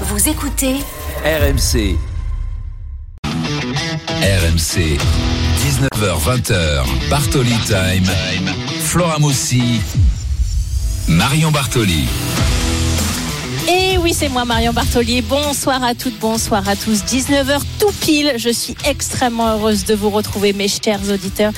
Vous écoutez RMC. RMC. 19h20h. Bartoli Time. Flora Moussi. Marion Bartoli. Et oui, c'est moi, Marion Bartolier. Bonsoir à toutes, bonsoir à tous. 19h tout pile. Je suis extrêmement heureuse de vous retrouver, mes chers auditeurs.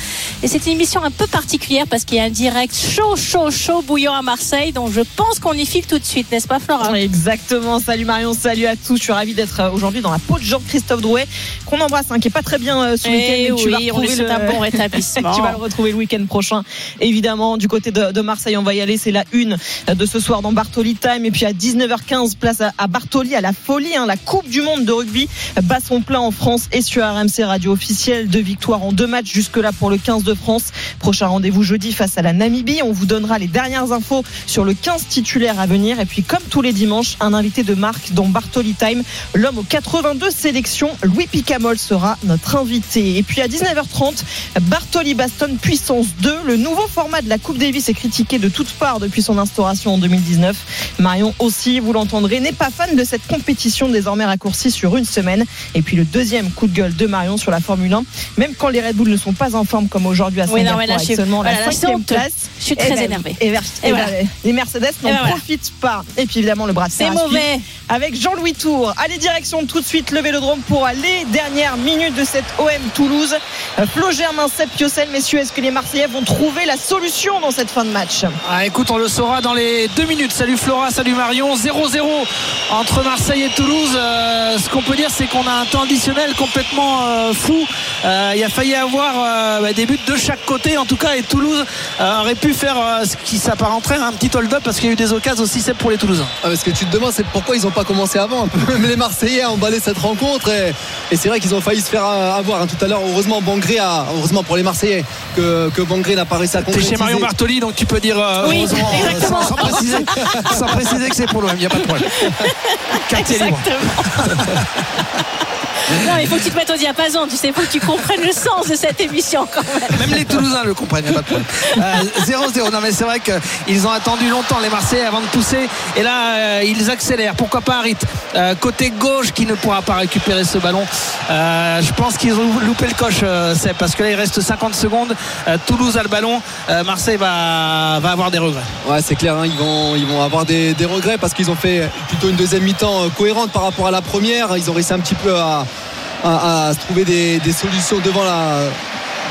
Et c'est une émission un peu particulière parce qu'il y a un direct chaud, chaud, chaud, bouillant à Marseille. Donc je pense qu'on y file tout de suite, n'est-ce pas, Flora Exactement. Salut Marion, salut à tous. Je suis ravie d'être euh, aujourd'hui dans la peau de Jean-Christophe Drouet, qu'on embrasse, hein, qui est pas très bien euh, ce Eh week-end. mais tu vas oui, on souhaite un bon rétablissement. tu vas le retrouver le week-end prochain. Évidemment, du côté de, de Marseille, on va y aller. C'est la une de ce soir dans Bartoli Time. Et puis à 19h15, place à, à Bartoli, à la folie. hein. la Coupe du Monde de rugby bat son plein en France et sur RMC Radio officielle. Deux victoires en deux matchs jusque-là pour le 15 de France. Prochain rendez-vous jeudi face à la Namibie. On vous donnera les dernières infos sur le 15 titulaire à venir. Et puis, comme tous les dimanches, un invité de marque dans Bartoli Time. L'homme aux 82 sélections, Louis Picamol, sera notre invité. Et puis à 19h30, Bartoli Baston Puissance 2. Le nouveau format de la Coupe Davis est critiqué de toutes parts depuis son instauration en 2019. Marion aussi, vous l'entendrez, n'est pas fan de cette compétition désormais raccourcie sur une semaine. Et puis le deuxième coup de gueule de Marion sur la Formule 1, même quand les Red Bull ne sont pas en forme comme aujourd'hui à Oui, non, Singapour, mais là, je avec suis- seulement voilà, la cinquième place. Je suis très ben, énervée. Et, vers- Et et voilà. voilà, les Mercedes n'en voilà. profitent pas. Et puis évidemment le bras de C'est mauvais. avec Jean-Louis Tour. Allez, direction tout de suite le vélodrome pour les dernières minutes de cette OM Toulouse. Flo Germain, Seb Piocel, messieurs, est-ce que les Marseillais vont trouver la solution dans cette fin de match? Ah, écoute, on le saura dans les deux minutes. Salut Flora, salut Marion. 0-0 entre Marseille et Toulouse. Euh, ce qu'on peut dire, c'est qu'on a un temps additionnel complètement euh, fou. Euh, il a failli avoir euh, bah, des buts de chaque côté, en tout cas, et Toulouse euh, aurait pu faire euh, ce qui s'apparenterait à un petit hold-up parce qu'il y a eu des occasions aussi, c'est pour les Toulousains. Ah, parce que tu te demandes c'est pourquoi ils n'ont pas commencé avant un peu. Même les Marseillais ont emballé cette rencontre et, et c'est vrai qu'ils ont failli se faire avoir hein. tout à l'heure heureusement Bangré a heureusement pour les Marseillais que, que Bangré n'a pas réussi à T'es concrétiser chez Marion Bartoli, donc tu peux dire euh, Oui, heureusement, euh, exactement. sans, sans préciser, sans préciser que c'est pour l'OM, n'y a pas de problème. Quartier libre. Non, il faut que tu te mettes au diapason, tu sais, il faut que tu comprennes le sens de cette émission quand même. Même les Toulousains le comprennent, il n'y a pas de problème. Euh, 0-0. Non, mais c'est vrai qu'ils ont attendu longtemps, les Marseillais, avant de pousser. Et là, euh, ils accélèrent. Pourquoi pas Harit Euh, Côté gauche, qui ne pourra pas récupérer ce ballon. Euh, je pense qu'ils ont loupé le coche, euh, Seb, parce que là, il reste 50 secondes. Euh, Toulouse a le ballon. Euh, Marseille va, va avoir des regrets. Ouais, c'est clair, hein, ils, vont, ils vont avoir des, des regrets parce qu'ils ont fait plutôt une deuxième mi-temps euh, cohérente par rapport à la première. Ils ont réussi un petit peu à, à- trouver des solutions devant la,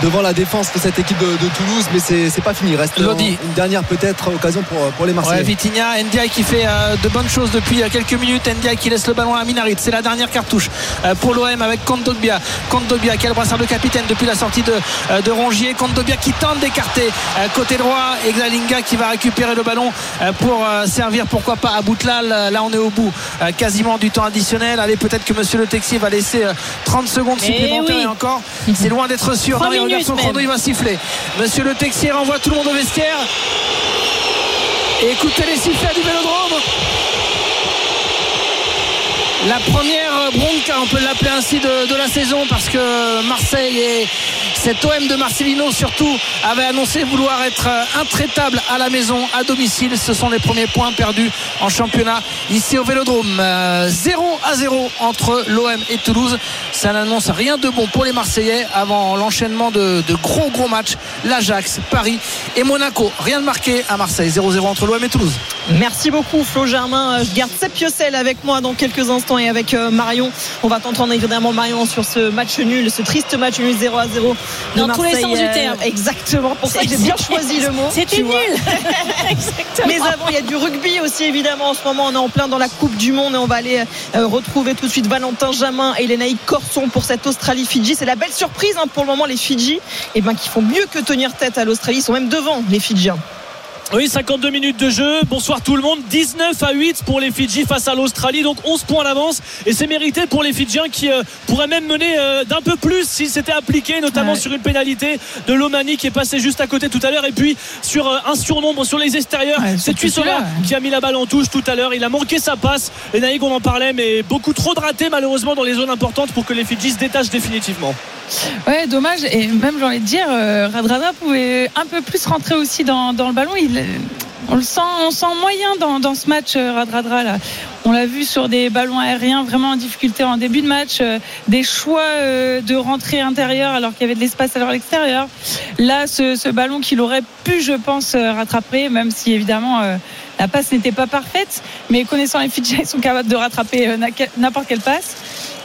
devant la défense de cette équipe de, de Toulouse, mais c'est pas fini. Il reste Lodi. euh, une dernière peut-être occasion pour, pour les Ouais, Marseillais. Vitinha, Ndiaye qui fait euh, de bonnes choses depuis euh, quelques minutes. Ndiaye qui laisse le ballon à Minarit. C'est la dernière cartouche euh, pour l'OM avec Kondogbia. Kondogbia qui a le brassard de capitaine depuis la sortie de, euh, de Rongier. Kondogbia qui tente d'écarter euh, côté droit. Et Xalinga qui va récupérer le ballon euh, pour euh, servir pourquoi pas à Boutlal. Euh, Là on est au bout euh, quasiment du temps additionnel. Allez peut-être que Monsieur Le Texier va laisser euh, 30 secondes supplémentaires oui. et encore. C'est loin d'être sûr. Non, il va siffler. Monsieur Le Texier renvoie tout le monde au vestiaire. Et écoutez les sifflets du Vélodrome. La première bronca, on peut l'appeler ainsi de, de la saison parce que Marseille et cet OM de Marcelino surtout avait annoncé vouloir être euh, intraitable à la maison, à domicile. Ce sont les premiers points perdus en championnat ici au Vélodrome. Euh, 0 à 0 entre l'OM et Toulouse. Ça n'annonce rien de bon pour les Marseillais avant l'enchaînement de, de gros gros matchs. L'Ajax, Paris et Monaco. Rien de marqué à Marseille. 0-0 entre l'OM et Toulouse. Merci beaucoup Flo Germain. Euh, Je garde Seb Piocel avec moi dans quelques instants et avec euh, Marion. On va t'entendre évidemment Marion sur ce match nul, ce triste match nul 0 à 0. Dans tous les sens du Euh, terme. Exactement, pour ça que j'ai bien choisi le mot. C'était nul. Exactement. Mais avant, il y a du rugby aussi, évidemment. En ce moment, on est en plein dans la Coupe du Monde et on va aller euh, retrouver tout de suite Valentin Jamin et Lénaïque Corson pour cette Australie-Fidji. C'est la belle surprise hein, pour le moment, les Fidji, et ben, qui font mieux que tenir tête à l'Australie. Ils sont même devant, les Fidjiens. Oui, 52 minutes de jeu. Bonsoir tout le monde. 19 à 8 pour les Fidji face à l'Australie. Donc 11 points d'avance. Et c'est mérité pour les Fidjiens qui euh, pourraient même mener euh, d'un peu plus s'ils s'étaient appliqués, notamment Ouais. sur une pénalité de Lomani qui est passé juste à côté tout à l'heure. Et puis sur euh, un surnombre sur les extérieurs. Ouais, c'est Tuissola ouais. qui a mis la balle en touche tout à l'heure. Il a manqué sa passe. Et Naïg, on en parlait, mais beaucoup trop de ratés malheureusement dans les zones importantes pour que les Fidji se détachent définitivement. Ouais, dommage. Et même, j'ai envie de dire, euh, Radradra pouvait un peu plus rentrer aussi dans, le ballon. On le sent, on sent moyen dans, ce match, euh, Radradra. Là. On l'a vu sur des ballons aériens vraiment en difficulté en début de match, euh, des choix de rentrée intérieure alors qu'il y avait de l'espace à l'extérieur. Là, ce, ballon qu'il aurait pu, je pense, rattraper, même si évidemment la passe n'était pas parfaite, mais connaissant les Fidjiens, ils sont capables de rattraper n'importe quelle passe.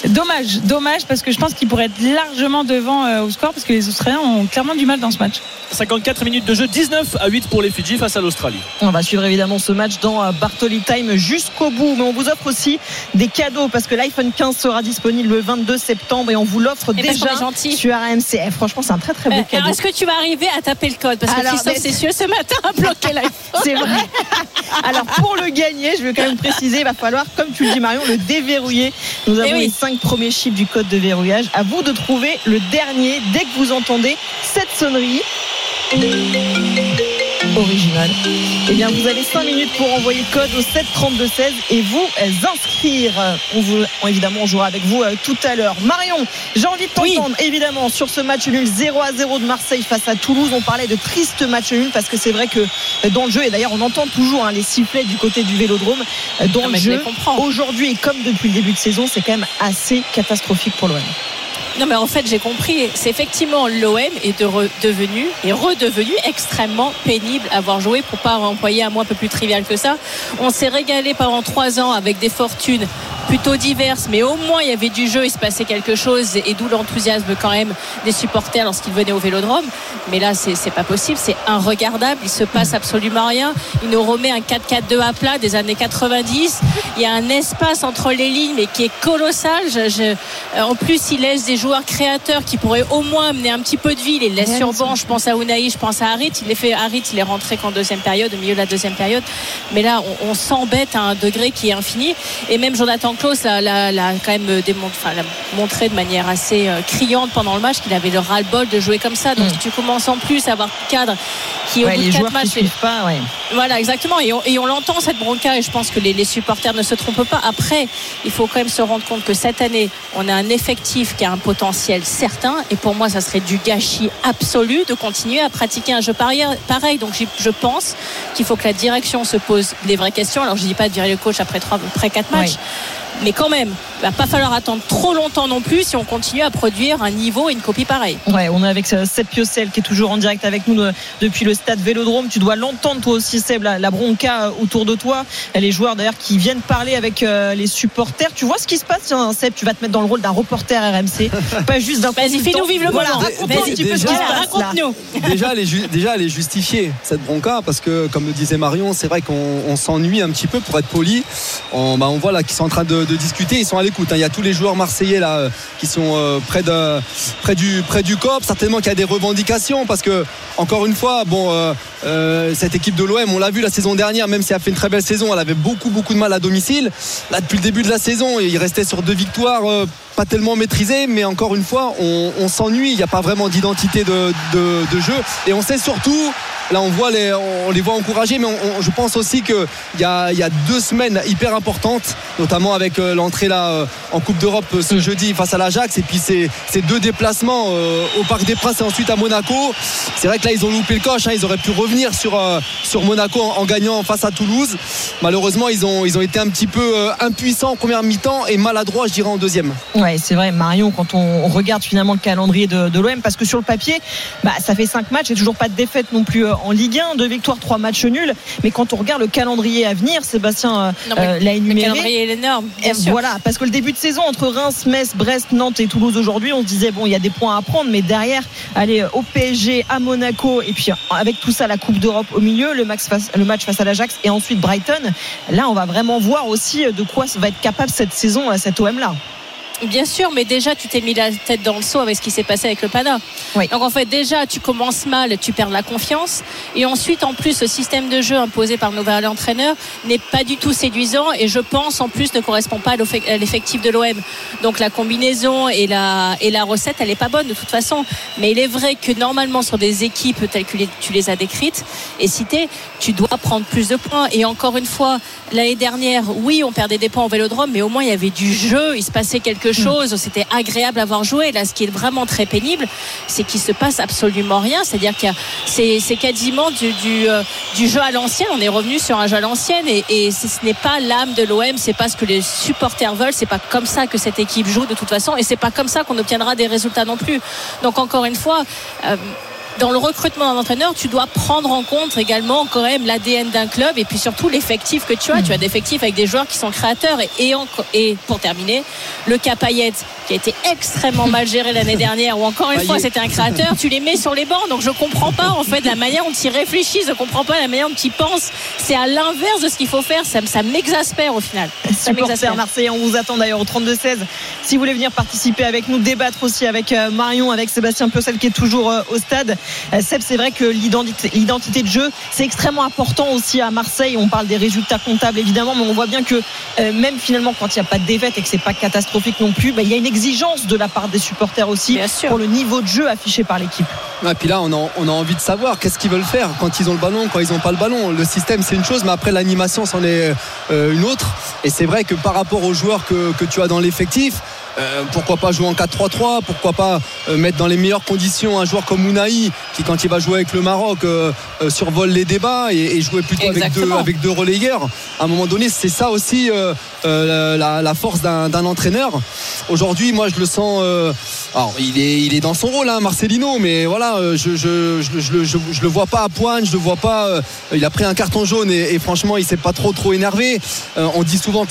Dommage, dommage, parce que je pense qu'ils pourraient être largement devant euh, au score, parce que les Australiens ont clairement du mal dans ce match. 54 minutes de jeu, 19 à 8 pour les Fidji face à l'Australie. On va suivre évidemment ce match dans euh, Bartoli Time jusqu'au bout, mais on vous offre aussi des cadeaux parce que l'iPhone 15 sera disponible le 22 septembre et on vous l'offre Et parce qu'on déjà sur RMC. Eh, franchement, c'est un très très beau Euh, cadeau. alors, est-ce que tu vas arriver à taper le code? Parce que Alors, Christophe mais- Cessieux, ce matin, a bloqué l'iPhone. C'est vrai. Alors pour le gagner, je vais quand même préciser, il va falloir, comme tu le dis Marion, le déverrouiller. Nous avons Eh oui. Cinq premiers chiffres du code de verrouillage. À vous de trouver le dernier dès que vous entendez cette sonnerie. Original. Eh bien, vous avez 5 minutes pour envoyer le code au 7 32 16 et vous euh, inscrire. On vous, évidemment, on jouera avec vous euh, tout à l'heure. Marion, j'ai envie de Oui. t'entendre évidemment sur ce match nul 0 à 0 de Marseille face à Toulouse. On parlait de triste match nul parce que c'est vrai que euh, dans le jeu, et d'ailleurs on entend toujours hein, les sifflets du côté du Vélodrome, dans Non, le mais je jeu, aujourd'hui et comme depuis le début de saison, c'est quand même assez catastrophique pour l'OM. Non, mais en fait, j'ai compris. C'est effectivement l'OM est devenu et redevenu extrêmement pénible à avoir joué pour pas employer un mot un peu plus trivial que ça. On s'est régalé pendant trois ans avec des fortunes plutôt diverses, mais au moins il y avait du jeu, il se passait quelque chose et d'où l'enthousiasme quand même des supporters lorsqu'ils venaient au Vélodrome. Mais là, c'est pas possible, c'est inregardable. Il se passe absolument rien. Il nous remet un 4-4-2 à plat des années 90. Il y a un espace entre les lignes, qui est colossal. En plus, il laisse des joueurs créateurs qui pourraient au moins amener un petit peu de vie. Il les laisse sur banc. Je pense à Unai, je pense à Harit. Il les fait Harit, il est rentré qu'en deuxième période, au milieu de la deuxième période. Mais là, on, on s'embête à un degré qui est infini. Et même Jonathan Klaus l'a, quand même démontré, enfin, montré de manière assez euh, criante pendant le match qu'il avait le ras-le-bol de jouer comme ça. Donc, Mm. si tu commences en plus à avoir cadre qui, au Ouais, bout de quatre matchs, pas, ouais. voilà, exactement. Et on, l'entend cette bronca et je pense que les, les supporters ne se trompent pas. Après, il faut quand même se rendre compte que cette année, on a un effectif qui a un potentiel certain. Et pour moi, ça serait du gâchis absolu de continuer à pratiquer un jeu pareil. Donc je pense qu'il faut que la direction se pose les vraies questions. Alors je dis pas de virer le coach après trois, après quatre matchs. Oui. Mais quand même, il va pas falloir attendre trop longtemps non plus si on continue à produire un niveau et une copie pareille. Ouais, on est avec euh, Seb Piocel qui est toujours en direct avec nous euh, depuis le stade Vélodrome. Tu dois l'entendre toi aussi Seb, la, la bronca euh, autour de toi. Les joueurs d'ailleurs qui viennent parler avec euh, les supporters. Tu vois ce qui se passe Tiens, Seb, tu vas te mettre dans le rôle d'un reporter RMC, pas juste d'un Vas-y, fais-nous vivre le Voilà, moment. raconte-nous un Vas-y, petit peu ce qui déjà, se passe là. raconte-nous. déjà, elle est déjà, elle est justifiée, cette bronca, parce que, comme le disait Marion, c'est vrai qu'on on s'ennuie un petit peu, pour être poli. On, bah, on voit là qu'ils sont en train de, de discuter, ils sont à l'écoute. hein. Il y a tous les joueurs marseillais là euh, qui sont euh, près, de, près, du, près du COP. Certainement qu'il y a des revendications, parce que, encore une fois, bon, euh, cette équipe de l'OM, on l'a vu la saison dernière, même si elle a fait une très belle saison, elle avait beaucoup, beaucoup de mal à domicile. Là, depuis le début de la saison, il restait sur deux victoires. Pas tellement maîtrisées mais encore une fois, on, on s'ennuie. Il n'y a pas vraiment d'identité de, de- de jeu. Et on sait surtout, là, on, voit les, on les voit encouragés, mais on- on- je pense aussi qu'il y a, il y a deux semaines hyper importantes, notamment avec euh, l'entrée là euh, en Coupe d'Europe euh, ce jeudi face à l'Ajax, et puis ces, ces deux déplacements euh, au Parc des Princes et ensuite à Monaco. C'est vrai que là, ils ont loupé le coche. hein. ils auraient pu revenir sur, euh, sur Monaco en, en gagnant face à Toulouse. Malheureusement, ils ont, ils ont été un petit peu euh, impuissants en première mi-temps et maladroits, je dirais, en deuxième. Ouais, c'est vrai, Marion, quand on regarde finalement le calendrier de, de l'OM, parce que sur le papier, bah, ça fait 5 matchs et toujours pas de défaite non plus euh, en Ligue 1, deux victoires, trois matchs nuls. Mais quand on regarde le calendrier à venir, Sébastien euh, euh, l'a Le énuméré. calendrier est énorme, bien Et sûr. Voilà, parce que le début de saison entre Reims, Metz, Brest, Nantes et Toulouse aujourd'hui, on se disait bon, il y a des points à prendre, mais derrière, aller au PSG, à Monaco, et puis avec tout ça, la Coupe d'Europe au milieu, le, max face- le match face à l'Ajax et ensuite Brighton. Là, on va vraiment voir aussi de quoi va être capable cette saison, cet OM là. Bien sûr, mais déjà, tu t'es mis la tête dans le seau avec ce qui s'est passé avec le Pana. Oui. Donc, en fait, déjà, tu commences mal, tu perds la confiance. Et ensuite, en plus, le système de jeu imposé par nouvel entraîneur n'est pas du tout séduisant et je pense, en plus, ne correspond pas à l'effectif de l'OM. Donc, la combinaison et la, et la recette, elle n'est pas bonne de toute façon. Mais il est vrai que normalement, sur des équipes telles que tu les as décrites et citées, tu dois prendre plus de points. Et encore une fois, l'année dernière, oui, on perdait des points au vélodrome, mais au moins, il y avait du jeu, il se passait quelque quelque chose, c'était agréable à voir jouer. Là, ce qui est vraiment très pénible, c'est qu'il se passe absolument rien. C'est-à-dire qu'il y a, c'est, quasiment du, du, euh, du jeu à l'ancienne. On est revenu sur un jeu à l'ancienne et, ce n'est pas l'âme de l'OM, c'est pas ce que les supporters veulent, c'est pas comme ça que cette équipe joue de toute façon et c'est pas comme ça qu'on obtiendra des résultats non plus. Donc encore une fois, euh, dans le recrutement d'un entraîneur, tu dois prendre en compte également quand même l'ADN d'un club et puis surtout l'effectif que tu as. Tu as des effectifs avec des joueurs qui sont créateurs et, et, en- et pour terminer, le cas Payet qui a été extrêmement mal géré l'année dernière ou encore une fois c'était un créateur, tu les mets sur les bancs. Donc je comprends pas en fait la manière dont ils réfléchissent, je comprends pas la manière dont ils pensent. C'est à l'inverse de ce qu'il faut faire. Ça, ça m'exaspère au final. Ça Supporters m'exaspère. marseillais, on vous attend d'ailleurs au 32-16. Si vous voulez venir participer avec nous, débattre aussi avec euh, Marion, avec Sébastien Piocel qui est toujours euh, au stade. Euh, Seb, c'est vrai que l'identité de jeu, c'est extrêmement important aussi à Marseille. On parle des résultats comptables évidemment, mais on voit bien que même finalement quand il n'y a pas de défaite et que c'est pas catastrophique non plus, bah, il y a une exigence de la part des supporters aussi pour le niveau de jeu affiché par l'équipe. Et puis là, on a, on a envie de savoir qu'est-ce qu'ils veulent faire quand ils ont le ballon, quand ils n'ont pas le ballon. Le système, c'est une chose, mais après, l'animation, c'en est euh, une autre. Et c'est vrai que par rapport aux joueurs que, que tu as dans l'effectif, euh, pourquoi pas jouer en 4-3-3 Pourquoi pas euh, mettre dans les meilleures conditions un joueur comme Ounaï qui, quand il va jouer avec le Maroc, euh, survole les débats et, et jouer plutôt avec deux, Exactement. avec deux relayeurs. À un moment donné, c'est ça aussi euh, la, la force d'un entraîneur. Aujourd'hui, moi, je le sens. alors, il est, il est dans son rôle, hein, Marcelino, mais voilà, je, je, je, je, je- je le vois pas à pointe, je le vois pas. il a pris un carton jaune et, et franchement, il s'est pas trop, trop énervé. On dit souvent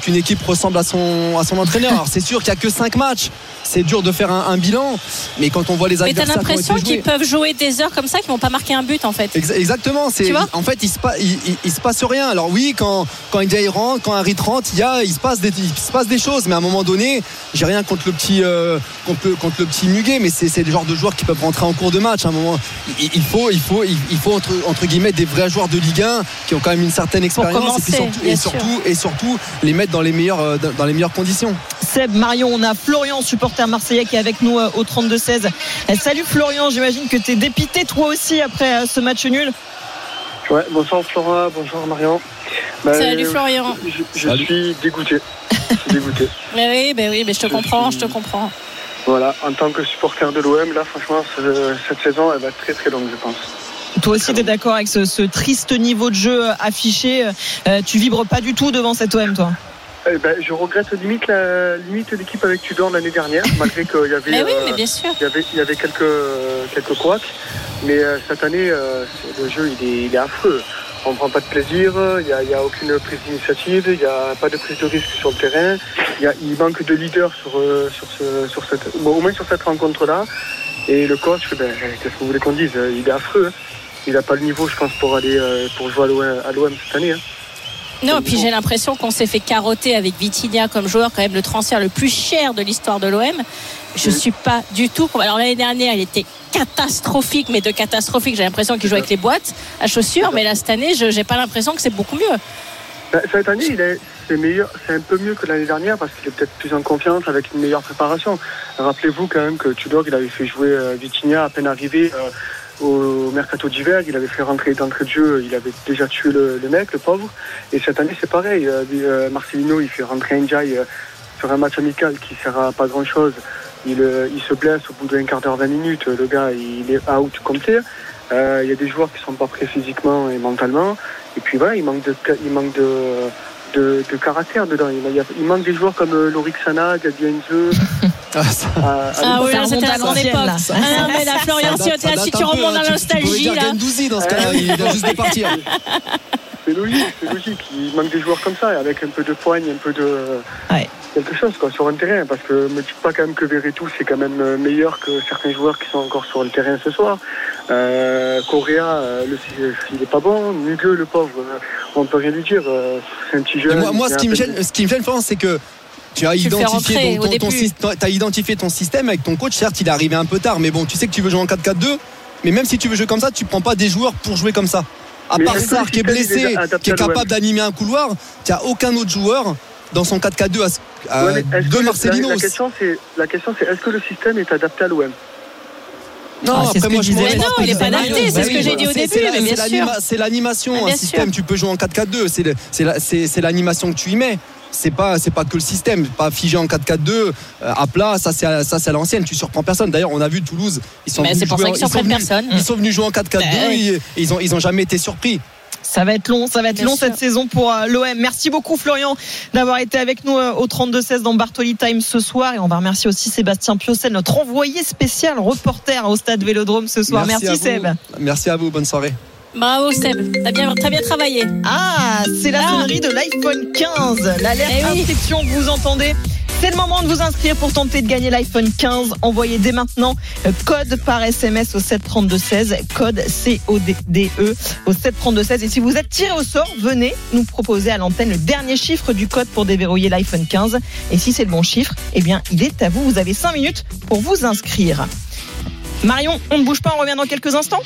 qu'une équipe ressemble à son, à son entraîneur. Alors, c'est sûr qu'il que 5 matchs. C'est dur de faire un, un bilan, mais quand on voit les Mais t'as adversaires qui ont l'impression qu'ils peuvent jouer des heures comme ça, qu'ils vont pas marquer un but en fait. Ex- Exactement. C'est Tu vois en fait il se, pa- il, il- il se passe rien. Alors oui, quand quand Ndiaye rentre, quand Harry rentre, il y a il se passe des il se passe des choses. Mais à un moment donné, j'ai rien contre le petit euh, contre, le- contre le petit Muguet, mais c'est c'est le genre de joueurs qui peuvent rentrer en cours de match. À un moment, il, il faut il faut il, il faut entre entre guillemets des vrais joueurs de Ligue 1 qui ont quand même une certaine expérience et, puis surtout, et surtout et surtout les mettre dans les meilleures euh, dans les meilleures conditions. Seb, Marion, on a Florian, supporter marseillais, qui est avec nous euh, au 32-16. Euh, Salut Florian, j'imagine que tu es dépité toi aussi après euh, ce match nul. Ouais, bonsoir Flora, bonjour Marion. Bah, Salut Florian. Je, je Salut. suis dégoûté. Je suis dégoûté. Mais oui, ben oui, mais je te Je comprends, suis- je te comprends. Voilà, en tant que supporter de l'OM, là, franchement, ce- cette saison, elle va être très très longue, je pense. Toi aussi, tu es d'accord avec ce, ce triste niveau de jeu affiché. Euh, tu vibres pas du tout devant cet OM, toi? Eh ben, je regrette limite la limite l'équipe avec Tudor l'année dernière, malgré qu'il y avait, Mais oui, euh, mais bien sûr. il y avait, il y avait quelques, quelques couacs. Mais euh, cette année, euh, le jeu, il est, il est affreux. On ne prend pas de plaisir, il n'y a, il y a aucune prise d'initiative, il n'y a pas de prise de risque sur le terrain. Il, y a- il manque de leader sur, sur, ce, sur cette, bon, au moins sur cette rencontre-là. Et le coach, ben, qu'est-ce que vous voulez qu'on dise Il est affreux. Il n'a pas le niveau, je pense, pour aller pour jouer à l'OM à l'OM cette année. hein. Non, puis j'ai l'impression qu'on s'est fait carotter avec Vitinha comme joueur, quand même le transfert le plus cher de l'histoire de l'OM. Je Oui. suis pas du tout. Alors l'année dernière, il était catastrophique, mais de catastrophique, j'ai l'impression qu'il jouait avec les boîtes à chaussures. Mais là, cette année, je j'ai pas l'impression que c'est beaucoup mieux. Cette année, il est, c'est meilleur, c'est un peu mieux que l'année dernière parce qu'il est peut-être plus en confiance avec une meilleure préparation. Rappelez-vous quand même que Tudor, il avait fait jouer euh, Vitinha à peine arrivé euh, au mercato d'hiver. Il avait fait rentrer d'entrée de jeu. Il avait déjà tué le, le mec, le pauvre. Et cette année, c'est pareil. Euh, euh, Marcelino, il fait rentrer Ndiaye euh, sur un match amical qui sert à pas grand-chose. Il, euh, il se blesse au bout d'un quart d'heure, 20 minutes. Le gars, il est out complet. Euh, Il y a des joueurs qui sont pas prêts physiquement et mentalement. Et puis voilà, il manque de, il manque de, de, de caractère dedans. Il, y a- il manque des joueurs comme euh, Lorik Sana, Gabi. Ah, ça- à- à Ah l'époque. oui, c'était la à grande époque. là. Ah non, mais la Florian, si, si tu remontes hein. dans la tu nostalgie, là. Gendouzi dans ce cas-là, il vient juste de partir. C'est logique, c'est logique. Il manque des joueurs comme ça, avec un peu de poigne, un peu de. Ouais. Quelque chose quoi, sur un terrain. Parce que me dites pas quand même que Verretou c'est quand même euh, meilleur que certains joueurs qui sont encore sur le terrain ce soir. Euh, Correa, euh, le, il est pas bon. Mugueux, le pauvre, euh, on peut rien lui dire. euh, c'est un petit jeune. moi, ce qui me gêne, ce qui me gêne, Florence, c'est que tu as Tu identifié ton, identifié système avec ton coach. Certes, il est arrivé un peu tard, mais bon, tu sais que tu veux jouer en 4-4-2. Mais même si tu veux jouer comme ça, tu prends pas des joueurs pour jouer comme ça. À Mais part Sarr qui est blessé, qui est capable d'animer un couloir, tu n'as aucun autre joueur dans son 4-4-2 à, ce- à- Ouais, mais est-ce de Marcelino. La, la question c'est, la question c'est, est-ce que le système est adapté à l'OM Non, Ah, après moi je Mais non, il est compte. pas Bah adapté, c'est bah ce que j'ai dit au début, c'est l'animation, Mais un système, tu peux jouer en 4-4-2, c'est l'animation que tu y mets. c'est pas c'est pas que le système, pas figé en 4-4-2 euh, à plat. Ça c'est à- ça c'est à l'ancienne. Tu surprends personne. D'ailleurs, on a vu Toulouse. Ils sont Mais venus jouer en- qu'ils ils sont surprennent venus- personne. Ils sont venus jouer en 4-4-2 Ben et ils ont ils ont jamais été surpris. Ça va être long, ça va être Bien long sûr. cette saison pour euh, l'OM. Merci beaucoup Florian d'avoir été avec nous euh, au 32-16 dans Bartoli Time ce soir. Et on va remercier aussi Sébastien Piocel, notre envoyé spécial reporter au stade Vélodrome ce soir. Merci. Seb. Merci à vous. Bonne soirée. Bravo Seb, t'as bien, t'as bien travaillé. Ah, c'est la Ah. sonnerie de l'iPhone 15. L'alerte Eh oui. inscription que vous entendez? C'est le moment de vous inscrire pour tenter de gagner l'iPhone 15. Envoyez dès maintenant euh, code par SMS au 732-16, code C-O-D-E au 732-16. Et si vous êtes tiré au sort, venez nous proposer à l'antenne le dernier chiffre du code pour déverrouiller l'iPhone 15. Et si c'est le bon chiffre, eh bien, il est à vous. Vous avez 5 minutes pour vous inscrire. Marion, on ne bouge pas, on revient dans quelques instants.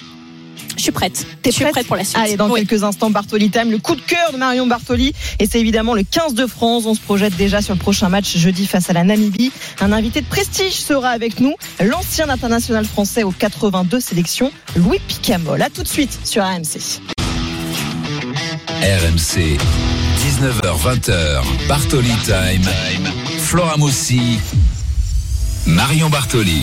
Je suis prête. T'es prête prête pour la suite. Allez, dans Oui. quelques instants, Bartoli Time, le coup de cœur de Marion Bartoli. Et c'est évidemment le 15 de France. On se projette déjà sur le prochain match jeudi face à la Namibie. Un invité de prestige sera avec nous, l'ancien international français aux 82 sélections, Louis Picamol. À tout de suite sur AMC. RMC, 19h20h, Bartoli Time. Flora Moussi, Marion Bartoli.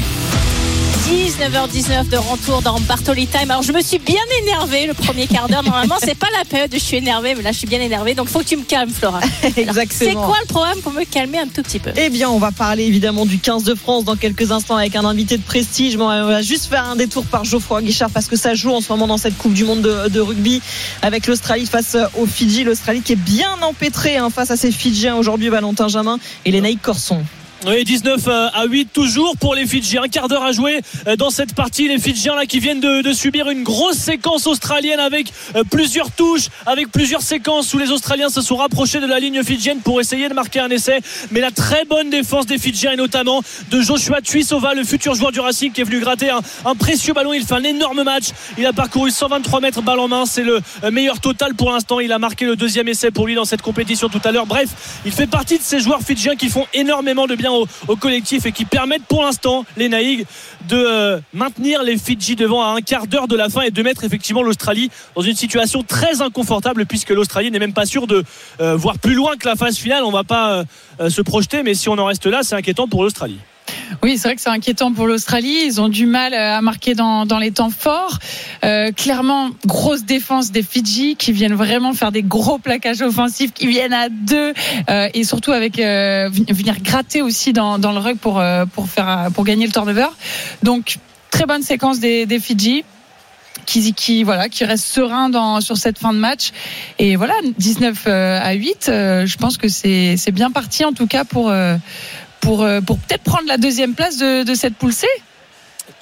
19h19 de retour dans Bartoli Time. Alors je me suis bien énervée le premier quart d'heure. Normalement c'est pas la période où je suis énervée, mais là je suis bien énervée. Donc faut que tu me calmes, Flora. Alors, C'est Exactement. quoi le programme pour me calmer un tout petit peu? Eh bien, on va parler évidemment du 15 de France dans quelques instants avec un invité de prestige. On va juste faire un détour par Geoffroy Guichard parce que ça joue en ce moment dans cette Coupe du Monde de, de rugby avec l'Australie face aux Fidji. L'Australie qui est bien empêtrée hein, face à ses Fidjiens aujourd'hui, Valentin Jamin et les Naïcs Corson. Oui, 19 à 8 toujours pour les Fidjiens. Un quart d'heure à jouer euh, dans cette partie. Les Fidjiens là qui viennent de, subir une grosse séquence australienne avec euh, plusieurs touches, avec plusieurs séquences où les Australiens se sont rapprochés de la ligne fidjienne pour essayer de marquer un essai. Mais la très bonne défense des Fidjiens et notamment de Joshua Tuisova, le futur joueur du Racing qui est venu gratter un, précieux ballon. Il fait un énorme match. Il a parcouru 123 mètres balle en main. C'est le euh, meilleur total pour l'instant. Il a marqué le deuxième essai pour lui dans cette compétition tout à l'heure. Bref, il fait partie de ces joueurs fidjiens qui font énormément de bien au, collectif et qui permettent pour l'instant les Naïgs de euh, maintenir les Fidji devant à un quart d'heure de la fin et de mettre effectivement l'Australie dans une situation très inconfortable puisque l'Australie n'est même pas sûre de euh, voir plus loin que la phase finale. On va pas euh, se projeter, mais si on en reste là, c'est inquiétant pour l'Australie. Oui, c'est vrai que c'est inquiétant pour l'Australie. Ils ont du mal euh, à marquer dans, les temps forts. Euh, clairement, grosse défense des Fidji qui viennent vraiment faire des gros plaquages offensifs, qui viennent à deux euh, et surtout avec venir gratter aussi dans, le rug pour pour faire pour gagner le turnover. Donc très bonne séquence des, Fidji. Qui, qui voilà qui reste serein sur cette fin de match et voilà 19 euh, à 8 euh, je pense que c'est bien parti en tout cas pour pour, euh, pour peut-être prendre la deuxième place de, de cette poule C.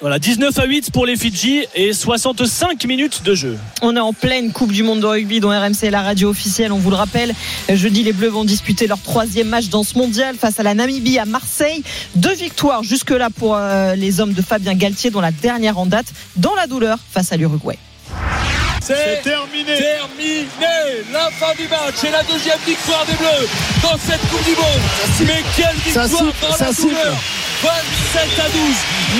Voilà, 19 à 8 pour les Fidji et 65 minutes de jeu. On est en pleine Coupe du Monde de rugby dont RMC est la radio officielle. On vous le rappelle, jeudi les Bleus vont disputer leur troisième match dans ce mondial face à la Namibie à Marseille. Deux victoires jusque-là pour euh, les hommes de Fabien Galtier dont la dernière en date dans la douleur face à l'Uruguay. C'est terminé. Terminé. La fin du match et la deuxième victoire des Bleus dans cette Coupe du Monde. Mais quelle victoire dans la douleur. 27 à 12,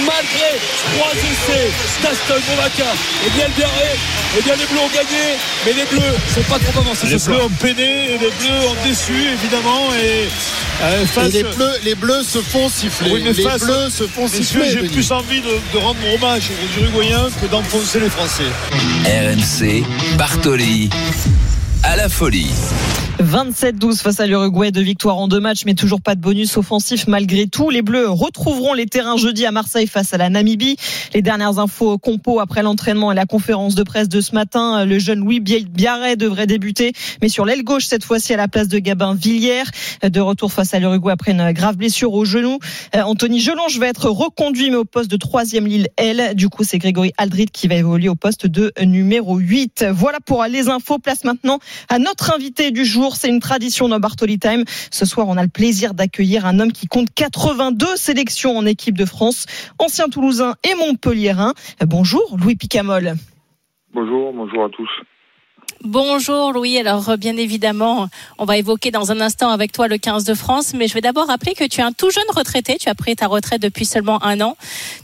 malgré trois essais d'Aston Movaca. Et bien le dernier, et bien les Bleus ont gagné, mais les Bleus sont pas trop avancés. Les. Bleus ont peiné et les Bleus ont déçu évidemment et, euh, face- Et les bleus, les bleus se font siffler. Oui, mais les face- bleus se font siffler. j'ai plus envie de, de rendre hommage aux Uruguayens que d'enfoncer les Français. RMC, Bartoli, à la folie. 27-12 face à l'Uruguay, deux victoires en deux matchs, mais toujours pas de bonus offensif malgré tout. Les Bleus retrouveront les terrains jeudi à Marseille face à la Namibie. Les dernières infos compo après l'entraînement et la conférence de presse de ce matin, le jeune Louis Biarret devrait débuter, mais sur l'aile gauche cette fois-ci à la place de Gabin Villière, de retour face à l'Uruguay après une grave blessure au genou. Euh, Anthony Gelonge va être reconduit mais au poste de troisième Lille L. Du coup, c'est Grégory Aldrit qui va évoluer au poste de numéro 8. Voilà pour les infos. Place maintenant à notre invité du jour. C'est une tradition dans Bartoli Time. Ce soir, on a le plaisir d'accueillir un homme qui compte 82 sélections en équipe de France, ancien Toulousain et Montpellierin. Bonjour, Louis Picamol. Bonjour, bonjour à tous. Bonjour Louis, alors euh, bien évidemment, on va évoquer dans un instant avec toi le 15 de France, mais je vais d'abord rappeler que tu es un tout jeune retraité, tu as pris ta retraite depuis seulement un an.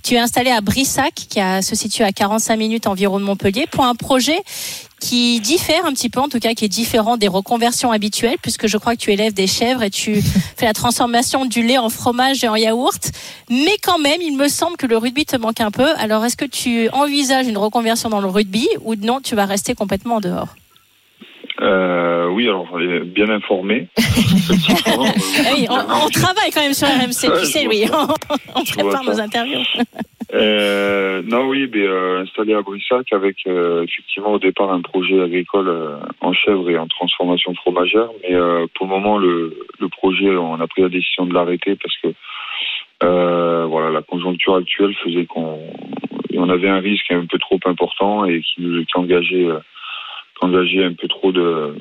Tu es installé à Brissac, qui a, se situe à 45 minutes environ de Montpellier, pour un projet qui diffère un petit peu, en tout cas qui est différent des reconversions habituelles, puisque je crois que tu élèves des chèvres et tu fais la transformation du lait en fromage et en yaourt. Mais quand même, il me semble que le rugby te manque un peu. Alors, est-ce que tu envisages une reconversion dans le rugby ou non, tu vas rester complètement en dehors? Euh, oui, alors bien informé. oui, on, travaille quand même sur RMC, tu sais, oui, on, prépare nos interviews. Euh, non, oui, mais, euh, installé à Brissac avec euh, effectivement au départ un projet agricole euh, en chèvre et en transformation fromagère. Mais euh, pour le moment, le, le, projet, on a pris la décision de l'arrêter parce que voilà, la conjoncture actuelle faisait qu'on on avait un risque un peu trop important et qui, qui engageait engager un peu trop de,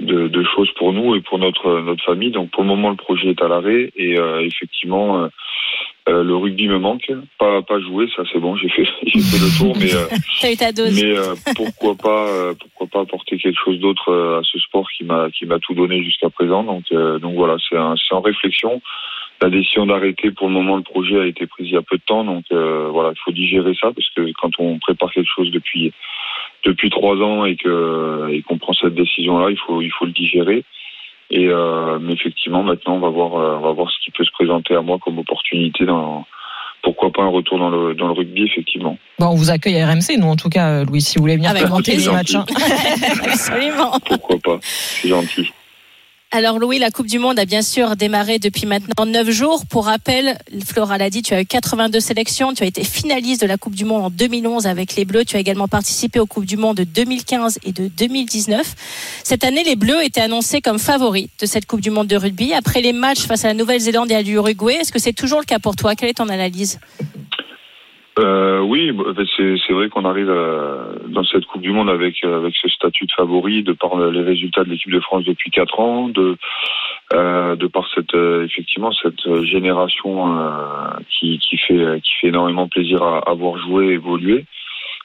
de, de, choses pour nous et pour notre notre famille. Donc pour le moment, le projet est à l'arrêt et euh, effectivement. Euh, euh, le rugby me manque, pas pas jouer, ça c'est bon, j'ai fait j'ai fait le tour, mais euh, mais euh, pourquoi pas pourquoi pas apporter quelque chose d'autre à ce sport qui m'a qui m'a tout donné jusqu'à présent. Donc donc voilà, c'est un, c'est en réflexion. La décision d'arrêter pour le moment le projet a été prise il y a peu de temps, donc voilà, il faut digérer ça parce que quand on prépare quelque chose depuis depuis trois ans et que et qu'on prend cette décision là, il faut il faut le digérer. Et euh, mais effectivement, maintenant, on va voir, euh, on va voir ce qui peut se présenter à moi comme opportunité dans. Pourquoi pas un retour dans le, dans le rugby, effectivement. Bon, on vous accueille à RMC, nous, en tout cas, Louis, si vous voulez venir commenter les matchs. Hein. Absolument. Pourquoi pas, c'est gentil. Alors Louis, la Coupe du Monde a bien sûr démarré depuis maintenant 9 jours. Pour rappel, Flora l'a dit, tu as eu 82 sélections, tu as été finaliste de la Coupe du Monde en 2011 avec les Bleus, tu as également participé aux Coupes du Monde de 2015 et de 2019. Cette année, les Bleus étaient annoncés comme favoris de cette Coupe du Monde de rugby. Après les matchs face à la Nouvelle-Zélande et à l'Uruguay, est-ce que c'est toujours le cas pour toi? Quelle est ton analyse? Euh, oui, bah, c'est vrai qu'on arrive euh, dans cette Coupe du Monde avec euh, avec ce statut de favori de par les résultats de l'équipe de France depuis quatre ans, de de par cette effectivement cette génération qui fait qui fait énormément plaisir à, à voir jouer évoluer.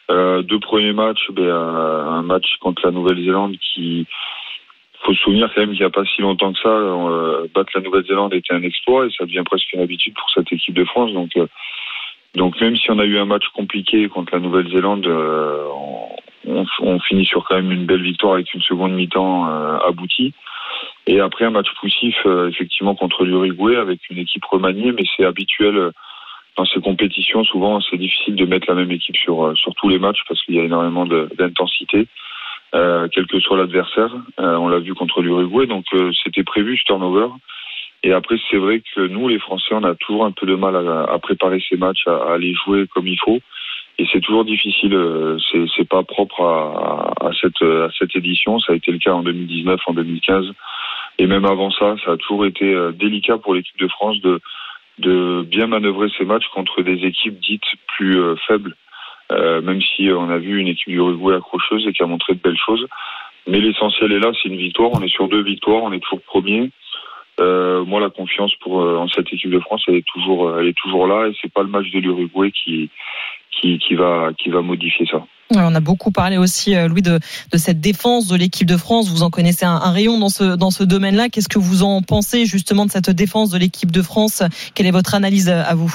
deux premiers matchs, ben, un match contre la Nouvelle-Zélande qui faut se souvenir quand même qu'il n'y a pas si longtemps que ça, battre la Nouvelle-Zélande était un exploit et ça devient presque une habitude pour cette équipe de France. Donc donc même si on a eu un match compliqué contre la Nouvelle-Zélande, euh, on, on, finit sur quand même une belle victoire avec une seconde mi-temps euh, aboutie. Et après un match poussif, euh, effectivement, contre l'Uruguay avec une équipe remaniée, mais c'est habituel dans ces compétitions. Souvent, c'est difficile de mettre la même équipe sur, sur tous les matchs parce qu'il y a énormément d'intensité, quel que soit l'adversaire. on l'a vu contre l'Uruguay, donc c'était prévu ce turnover. Et après, c'est vrai que nous, les Français, on a toujours un peu de mal à, préparer ces matchs, à, les jouer comme il faut. Et c'est toujours difficile. Euh, c'est, pas propre à, cette, édition. Ça a été le cas en 2019, en 2015. Et même avant ça, ça a toujours été euh, délicat pour l'équipe de France de, bien manœuvrer ces matchs contre des équipes dites plus euh, faibles. Même si on a vu une équipe du Uruguay accrocheuse et qui a montré de belles choses. Mais l'essentiel est là, c'est une victoire. On est sur deux victoires, on est toujours premier. Euh, moi, la confiance pour euh, en cette équipe de France, elle est toujours, euh, elle est toujours là, et c'est pas le match de l'Uruguay qui, qui, qui va, qui va modifier ça. on a beaucoup parlé aussi, Louis, de, de cette défense de l'équipe de France. Vous en connaissez un, un rayon dans ce, dans ce domaine-là. Qu'est-ce que vous en pensez justement de cette défense de l'équipe de France? Quelle est votre analyse à vous?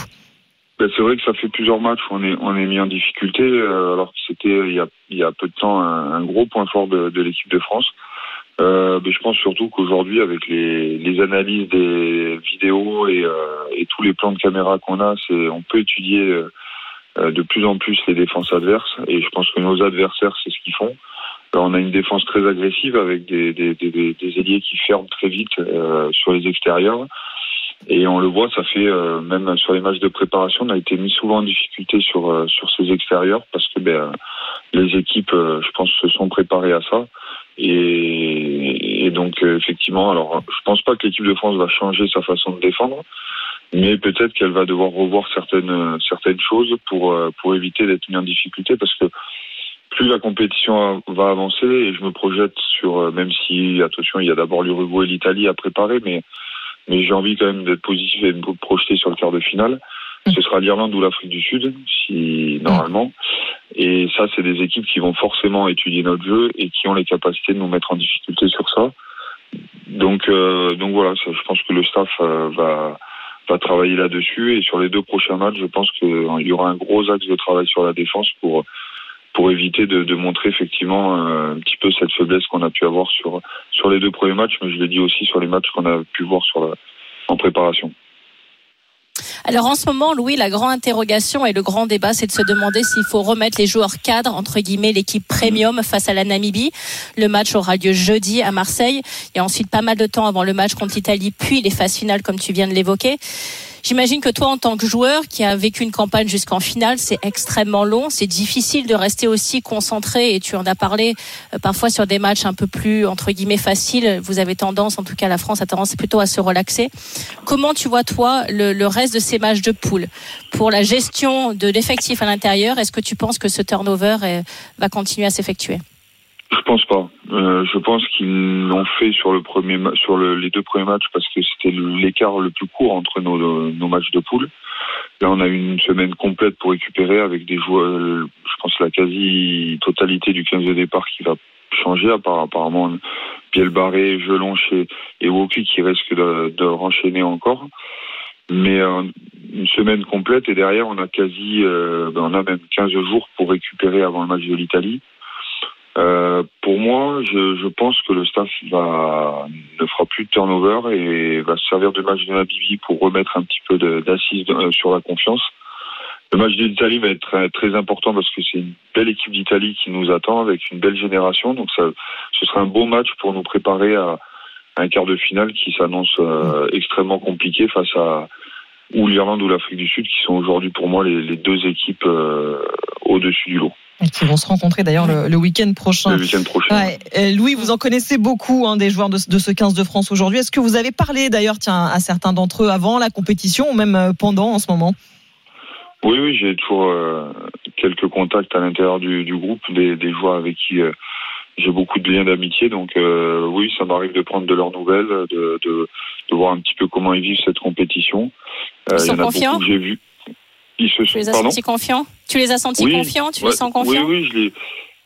Ben, c'est vrai que ça fait plusieurs matchs où on est, on est mis en difficulté, alors que c'était il y a, il y a peu de temps un, un gros point fort de, de l'équipe de France. Euh, mais je pense surtout qu'aujourd'hui, avec les, les, analyses des vidéos et, euh, et, tous les plans de caméra qu'on a, c'est on peut étudier euh, de plus en plus les défenses adverses. Et je pense que nos adversaires, c'est ce qu'ils font. on a une défense très agressive avec des, des, des, des ailiers qui ferment très vite euh, sur les extérieurs. Et on le voit, ça fait euh, même sur les matchs de préparation, on a été mis souvent en difficulté sur sur ces extérieurs parce que ben, les équipes, je pense, se sont préparées à ça. Et, et donc euh, effectivement, alors je pense pas que l'équipe de France va changer sa façon de défendre, mais peut-être qu'elle va devoir revoir certaines certaines choses pour euh, pour éviter d'être mis en difficulté parce que plus la compétition va avancer et je me projette sur euh, même si attention il y a d'abord l'Uruguay et l'Italie à préparer mais mais j'ai envie quand même d'être positif et de me projeter sur le quart de finale. Ce sera l'Irlande ou l'Afrique du Sud, si normalement. Et ça, c'est des équipes qui vont forcément étudier notre jeu et qui ont les capacités de nous mettre en difficulté sur ça. Donc, euh, donc voilà, je pense que le staff euh, va va travailler là-dessus et sur les deux prochains matchs, je pense qu'il y aura un gros axe de travail sur la défense pour pour éviter de, montrer effectivement euh, un petit peu cette faiblesse qu'on a pu avoir sur sur les deux premiers matchs, mais je l'ai dit aussi sur les matchs qu'on a pu voir en préparation. Alors en ce moment, Louis, la grande interrogation et le grand débat, c'est de se demander s'il faut remettre les joueurs cadres, entre guillemets, l'équipe premium face à la Namibie. Le match aura lieu jeudi à Marseille. Il y a ensuite pas mal de temps avant le match contre l'Italie, puis les phases finales, comme tu viens de l'évoquer. J'imagine que toi, en tant que joueur qui a vécu une campagne jusqu'en finale, c'est extrêmement long. C'est difficile de rester aussi concentré. Et tu en as parlé euh, parfois sur des matchs un peu plus, entre guillemets, faciles. Vous avez tendance, en tout cas la France a tendance plutôt à se relaxer. Comment tu vois, toi, le, le reste de ces matchs de poule? Pour la gestion de l'effectif à l'intérieur, est-ce que tu penses que ce turnover est, va continuer à s'effectuer? Je pense pas. Euh, je pense qu'ils l'ont fait sur le premier sur le, les deux premiers matchs parce que c'était l'écart le plus court entre nos, nos matchs de poule. Là, on a eu une semaine complète pour récupérer avec des joueurs. Je pense la quasi totalité du 15 de départ qui va changer. À part apparemment Biel Barré, Gelonche et, et Woki qui risquent de, de renchaîner encore. Mais euh, une semaine complète et derrière on a quasi, euh, ben, on a même 15 jours pour récupérer avant le match de l'Italie. Euh, pour moi, je, pense que le staff va, ne fera plus de turnover et va se servir du match de Nabibi pour remettre un petit peu de- d'assise euh, sur la confiance. Le match de l'Italie va être très, important parce que c'est une belle équipe d'Italie qui nous attend avec une belle génération. Donc ce sera un beau match pour nous préparer à un quart de finale qui s'annonce euh, extrêmement compliqué face à ou l'Irlande ou l'Afrique du Sud qui sont aujourd'hui pour moi les, les deux équipes euh, au-dessus du lot. Et qui vont se rencontrer d'ailleurs le, le week-end prochain. Le week-end prochain. Ouais. Louis, vous en connaissez beaucoup hein, des joueurs de, de ce 15 de France aujourd'hui. Est-ce que vous avez parlé d'ailleurs tiens, à certains d'entre eux avant la compétition ou même euh, pendant en ce moment? Oui, oui, j'ai toujours euh, quelques contacts à l'intérieur du, du groupe, des, des joueurs avec qui euh, j'ai beaucoup de liens d'amitié. Donc euh, oui, ça m'arrive de prendre de leurs nouvelles, de, de, de voir un petit peu comment ils vivent cette compétition. Ils il sont y en a confiants j'ai vu. Ils se Tu sont les as pardon sentis confiants Tu les as sentis Oui, confiants Tu ouais, les sens confiants Oui, oui, je les.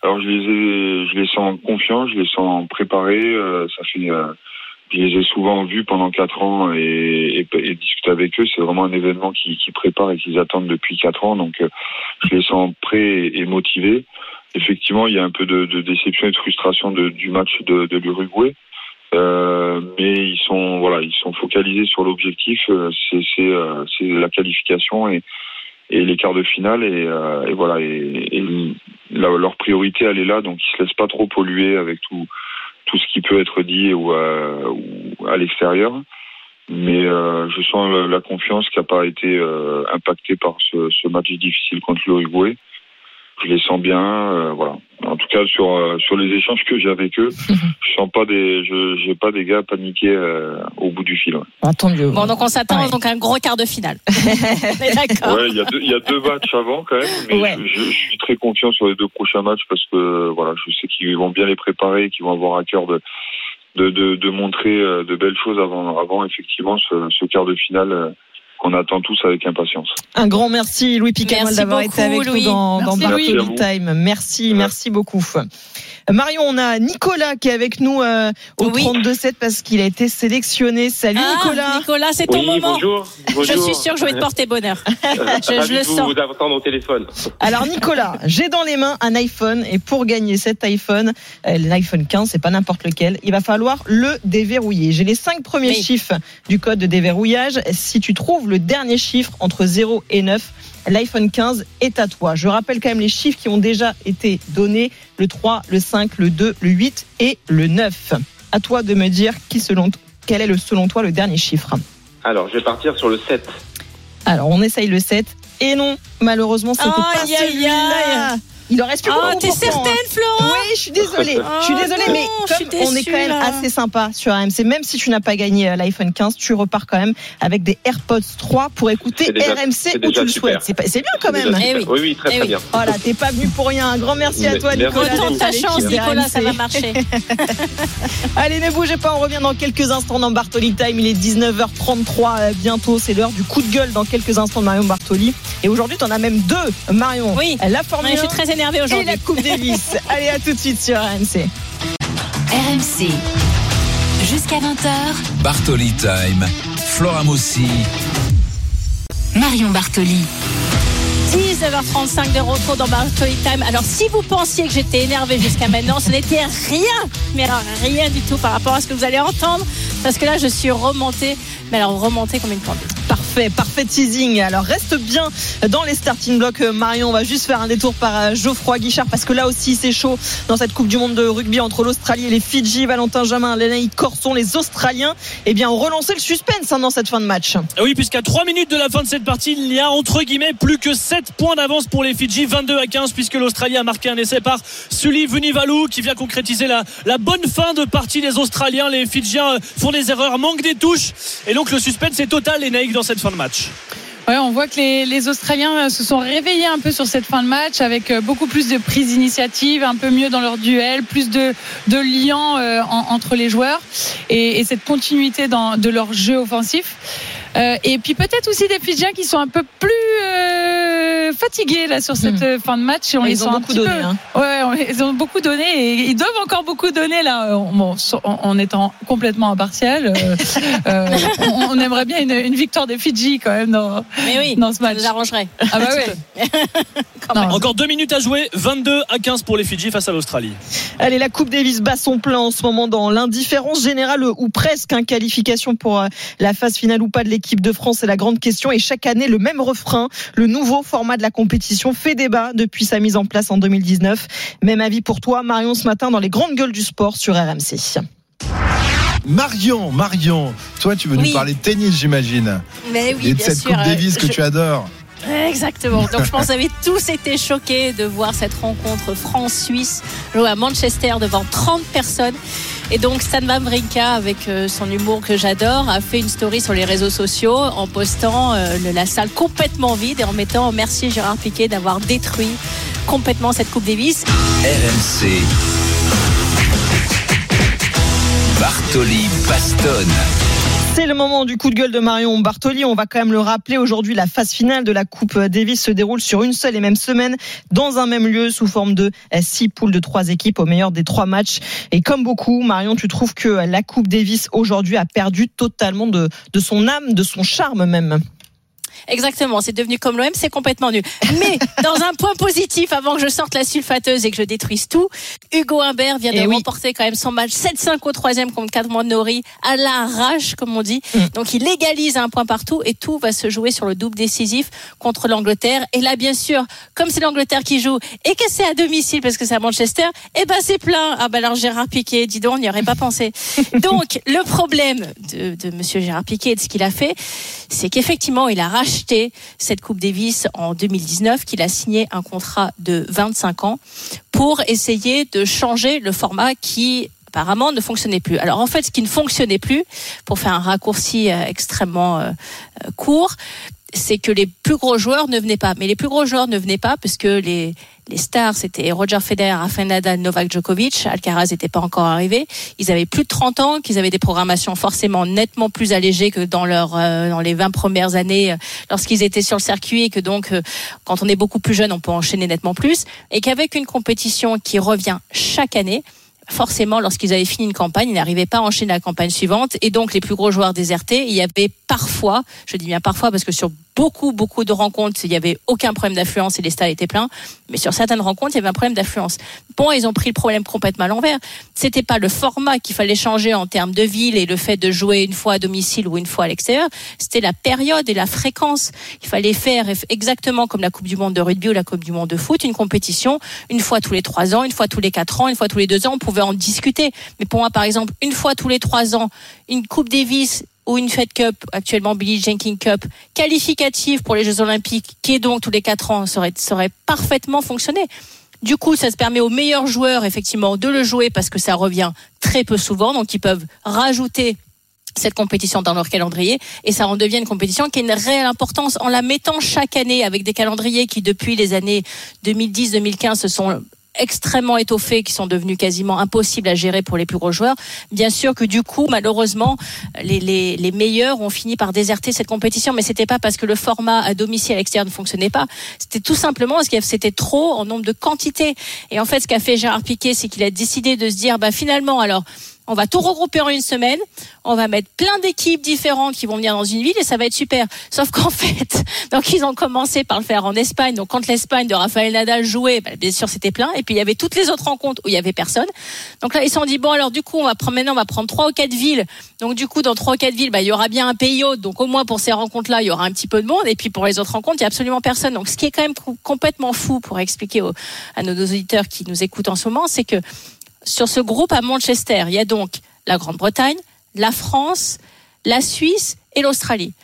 Alors je les ai, je les sens confiants, je les sens préparés. euh, ça fait, euh, je les ai souvent vus pendant quatre ans et, et, et discuter avec eux. C'est vraiment un événement qui, qui prépare et qu'ils attendent depuis quatre ans. Donc euh, je les sens prêts et motivés. Effectivement, il y a un peu de, de déception et de frustration de, du match de, de l'Uruguay. Euh, mais ils sont voilà, ils sont focalisés sur l'objectif, euh, euh, c'est la qualification et et les quarts de finale et, euh, et voilà et, et la- leur priorité elle est là. Donc ils se laissent pas trop polluer avec tout tout ce qui peut être dit ou, euh, ou à l'extérieur. Mais euh, je sens la, la confiance qui n'a pas été euh, impactée par ce, ce match difficile contre l'Uruguay je les sens bien euh, voilà en tout cas sur euh, sur les échanges que j'ai avec eux je sens pas des je j'ai pas des gars paniqués euh, au bout du fil ouais. Tant mieux. Bon, donc on s'attend Ouais. donc à un gros quart de finale. D'accord. Ouais, il y a deux, il y a deux matchs avant quand même, mais Ouais. je, je suis très confiant sur les deux prochains matchs parce que voilà, je sais qu'ils vont bien les préparer, qu'ils vont avoir à cœur de de, de, de montrer euh, de belles choses avant avant effectivement ce, ce quart de finale euh, qu'on attend tous avec impatience. Un grand merci Louis Merci d'avoir été avec Louis. nous dans, dans Merci, Bartoli Louis. Merci à Time. Merci, merci beaucoup. Marion, on a Nicolas qui est avec nous euh, au Oui. 32-7 parce qu'il a été sélectionné. Salut Ah, Nicolas. Nicolas, c'est ton Oui, moment. bonjour. Je suis sûre que je vais te porter bonheur. je Ravi le de vous sens. entendre au téléphone. Alors Nicolas, j'ai dans les mains un iPhone et pour gagner cet iPhone, euh, l'iPhone 15, c'est pas n'importe lequel, il va falloir le déverrouiller. J'ai les cinq premiers Oui. chiffres du code de déverrouillage. Si tu trouves le dernier chiffre entre 0 et 9, l'iPhone 15 est à toi. Je rappelle quand même les chiffres qui ont déjà été donnés, le 3, le 5, le 2, le 8 et le 9. À toi de me dire qui selon quel est le, selon toi le dernier chiffre. Alors, je vais partir sur le 7. Alors on essaye le 7 et non, malheureusement c'était pas Aïe, aïe, celui-là. Il en reste plus Oh, beaucoup t'es hein. certaine, Florent Oui, je suis désolée. je suis Oh désolée, non, mais on est quand même là. assez sympa sur AMC, même si tu n'as pas gagné euh, l'iPhone 15, tu repars quand même avec des AirPods 3 pour écouter déjà- RMC où tu le super. souhaites. C'est bien quand même. Eh oui. oui, oui, très Eh très oui. bien. Voilà, t'es pas venu pour rien. Un grand merci à toi, Merci Nicolas. Retente ta chance, Nicolas, ça va RMC. marcher. Allez, ne bougez pas, on revient dans quelques instants dans Bartoli Time. Il est 19h33 euh, bientôt. C'est l'heure du coup de gueule dans quelques instants de Marion Bartoli. Et aujourd'hui, t'en as même deux, Marion. Oui. La Formule Ouais, je suis 1 très énervée aujourd'hui. la Coupe Davis. Allez, à tout de suite sur RMC. RMC. Jusqu'à 20h, Bartoli Time. Flora Moussi. Marion Bartoli. 19h35 de retour dans Bartoli Time. Alors, si vous pensiez que j'étais énervé jusqu'à maintenant, ce n'était rien, mais alors rien du tout par rapport à ce que vous allez entendre, parce que là, je suis remontée, mais alors remontée comme une pendule. Parfait, parfait teasing. Alors reste bien dans les starting blocks, euh, Marion. On va juste faire un détour par euh, Geoffroy Guichard parce que là aussi c'est chaud dans cette Coupe du Monde de rugby entre l'Australie et les Fidji. Valentin Jamin, Lénaïque Corson, les Australiens, eh bien, ont relancé le suspense hein, dans cette fin de match. Oui, puisqu'à 3 minutes de la fin de cette partie, il y a entre guillemets plus que 7 points d'avance pour les Fidji, 22 à 15, puisque l'Australie a marqué un essai par Sully Vunivalu qui vient concrétiser la, bonne fin de partie des Australiens. Les Fidjiens font des erreurs, manquent des touches, et donc le suspense est total, Lénaïque, dans cette fin de match. Ouais, on voit que les, les, Australiens se sont réveillés un peu sur cette fin de match avec euh, beaucoup plus de prise d'initiative, un peu mieux dans leur duel, plus de, de liens euh, en, entre les joueurs et, et cette continuité dans, de leur jeu offensif. Euh, et puis peut-être aussi des Fidjiens qui sont un peu plus euh, fatigués là sur cette mmh. fin de match. On les ils ont beaucoup donné. Peu... Hein. Ouais, ils ont beaucoup donné et ils doivent encore beaucoup donner là. Bon, en étant complètement impartial, euh, on, on, aimerait bien une, une, victoire des Fidji quand même dans, Mais oui, dans ce match. Ça nous arrangerait. Ah bah ouais. encore deux minutes à jouer, 22 à 15 pour les Fidji face à l'Australie. Allez, la Coupe Davis bat son plein en ce moment dans l'indifférence générale ou presque, hein, qualification pour la phase finale ou pas de l'équipe de France, c'est la grande question. Et chaque année, le même refrain, le nouveau format de la compétition fait débat depuis sa mise en place en 2019. Même avis pour toi, Marion, ce matin dans les grandes gueules du sport sur RMC. Marion, Marion, toi tu veux Oui. nous parler de tennis, j'imagine. Mais oui, Et de bien cette sûr, Coupe euh, Davis que je- tu adores. Exactement. Donc je pense que vous avez tous été choqués de voir cette rencontre France-Suisse jouer à Manchester devant 30 personnes. Et donc Stan Wawrinka, avec euh, son humour que j'adore, a fait une story sur les réseaux sociaux en postant euh, la salle complètement vide et en mettant merci Gérard Piquet d'avoir détruit complètement cette Coupe Davis. RMC. Bartoli. C'est le moment du coup de gueule de Marion Bartoli. On va quand même le rappeler. Aujourd'hui, la phase finale de la Coupe Davis se déroule sur une seule et même semaine, dans un même lieu, sous forme de six poules de trois équipes au meilleur des trois matchs. Et comme beaucoup, Marion, tu trouves que la Coupe Davis aujourd'hui a perdu totalement de, de son âme, de son charme même? Exactement, c'est devenu comme l'OM, c'est complètement nul. Mais dans un point positif, avant que je sorte la sulfateuse et que je détruise tout, Hugo Humbert vient de Eh oui. remporter quand même son match 7-5 au troisième contre Cadmon Nori à l'arrache, comme on dit. Mm. Donc il légalise un point partout et tout va se jouer sur le double décisif contre l'Angleterre. Et là, bien sûr, comme c'est l'Angleterre qui joue et que c'est à domicile parce que c'est à Manchester, eh ben c'est plein. Ah ben alors Gérard Piquet, dis donc, on n'y aurait pas pensé. Donc le problème de, de Monsieur Gérard Piquet et de ce qu'il a fait, c'est qu'effectivement, il a racheté cette Coupe Davis en 2019, qu'il a signé un contrat de 25 ans pour essayer de changer le format qui apparemment ne fonctionnait plus. Alors en fait, ce qui ne fonctionnait plus, pour faire un raccourci euh, extrêmement euh, euh, court, c'est que les plus gros joueurs ne venaient pas. Mais les plus gros joueurs ne venaient pas parce que les, les stars, c'était Roger Federer, Rafael Nadal, Novak Djokovic. Alcaraz n'était pas encore arrivé. Ils avaient plus de 30 ans, qu'ils avaient des programmations forcément nettement plus allégées que dans, leur, euh, dans les 20 premières années euh, lorsqu'ils étaient sur le circuit et que donc, euh, quand on est beaucoup plus jeune, on peut enchaîner nettement plus. Et qu'avec une compétition qui revient chaque année, forcément, lorsqu'ils avaient fini une campagne, ils n'arrivaient pas à enchaîner la campagne suivante. Et donc, les plus gros joueurs désertés, il y avait parfois, je dis bien parfois, parce que sur beaucoup, beaucoup de rencontres, il n'y avait aucun problème d'affluence et les stades étaient pleins. Mais sur certaines rencontres, il y avait un problème d'affluence. Bon, ils ont pris le problème complètement à l'envers. C'était pas le format qu'il fallait changer en termes de ville et le fait de jouer une fois à domicile ou une fois à l'extérieur. C'était la période et la fréquence. Il fallait faire exactement comme la Coupe du Monde de rugby ou la Coupe du Monde de foot, une compétition une fois tous les trois ans, une fois tous les quatre ans, une fois tous les deux ans. On pouvait en discuter. Mais pour moi, par exemple, une fois tous les trois ans, une Coupe Davis ou une Fed Cup, actuellement Billie Jenkins Cup, qualificative pour les Jeux Olympiques, qui est donc tous les quatre ans, ça aurait parfaitement fonctionné. Du coup, ça se permet aux meilleurs joueurs, effectivement, de le jouer parce que ça revient très peu souvent, donc ils peuvent rajouter cette compétition dans leur calendrier et ça en devient une compétition qui a une réelle importance en la mettant chaque année avec des calendriers qui depuis les années 2010-2015 se sont extrêmement étoffés qui sont devenus quasiment impossibles à gérer pour les plus gros joueurs. Bien sûr que du coup, malheureusement, les, les, les meilleurs ont fini par déserter cette compétition, mais c'était pas parce que le format à domicile à l'extérieur ne fonctionnait pas. C'était tout simplement parce que c'était trop en nombre de quantité. Et en fait, ce qu'a fait Gérard Piquet, c'est qu'il a décidé de se dire, bah finalement, alors on va tout regrouper en une semaine, on va mettre plein d'équipes différentes qui vont venir dans une ville et ça va être super. Sauf qu'en fait, donc ils ont commencé par le faire en Espagne. Donc quand l'Espagne de Rafael Nadal jouait, bah, bien sûr c'était plein. Et puis il y avait toutes les autres rencontres où il y avait personne. Donc là ils se sont dit bon alors du coup on va prendre maintenant on va prendre trois ou quatre villes. Donc du coup dans trois ou quatre villes, bah, il y aura bien un pays hôte. Donc au moins pour ces rencontres là il y aura un petit peu de monde. Et puis pour les autres rencontres il y a absolument personne. Donc ce qui est quand même complètement fou pour expliquer aux, à nos auditeurs qui nous écoutent en ce moment, c'est que sur ce groupe à Manchester, il y a donc la Grande-Bretagne, la France, la Suisse et l'Australie.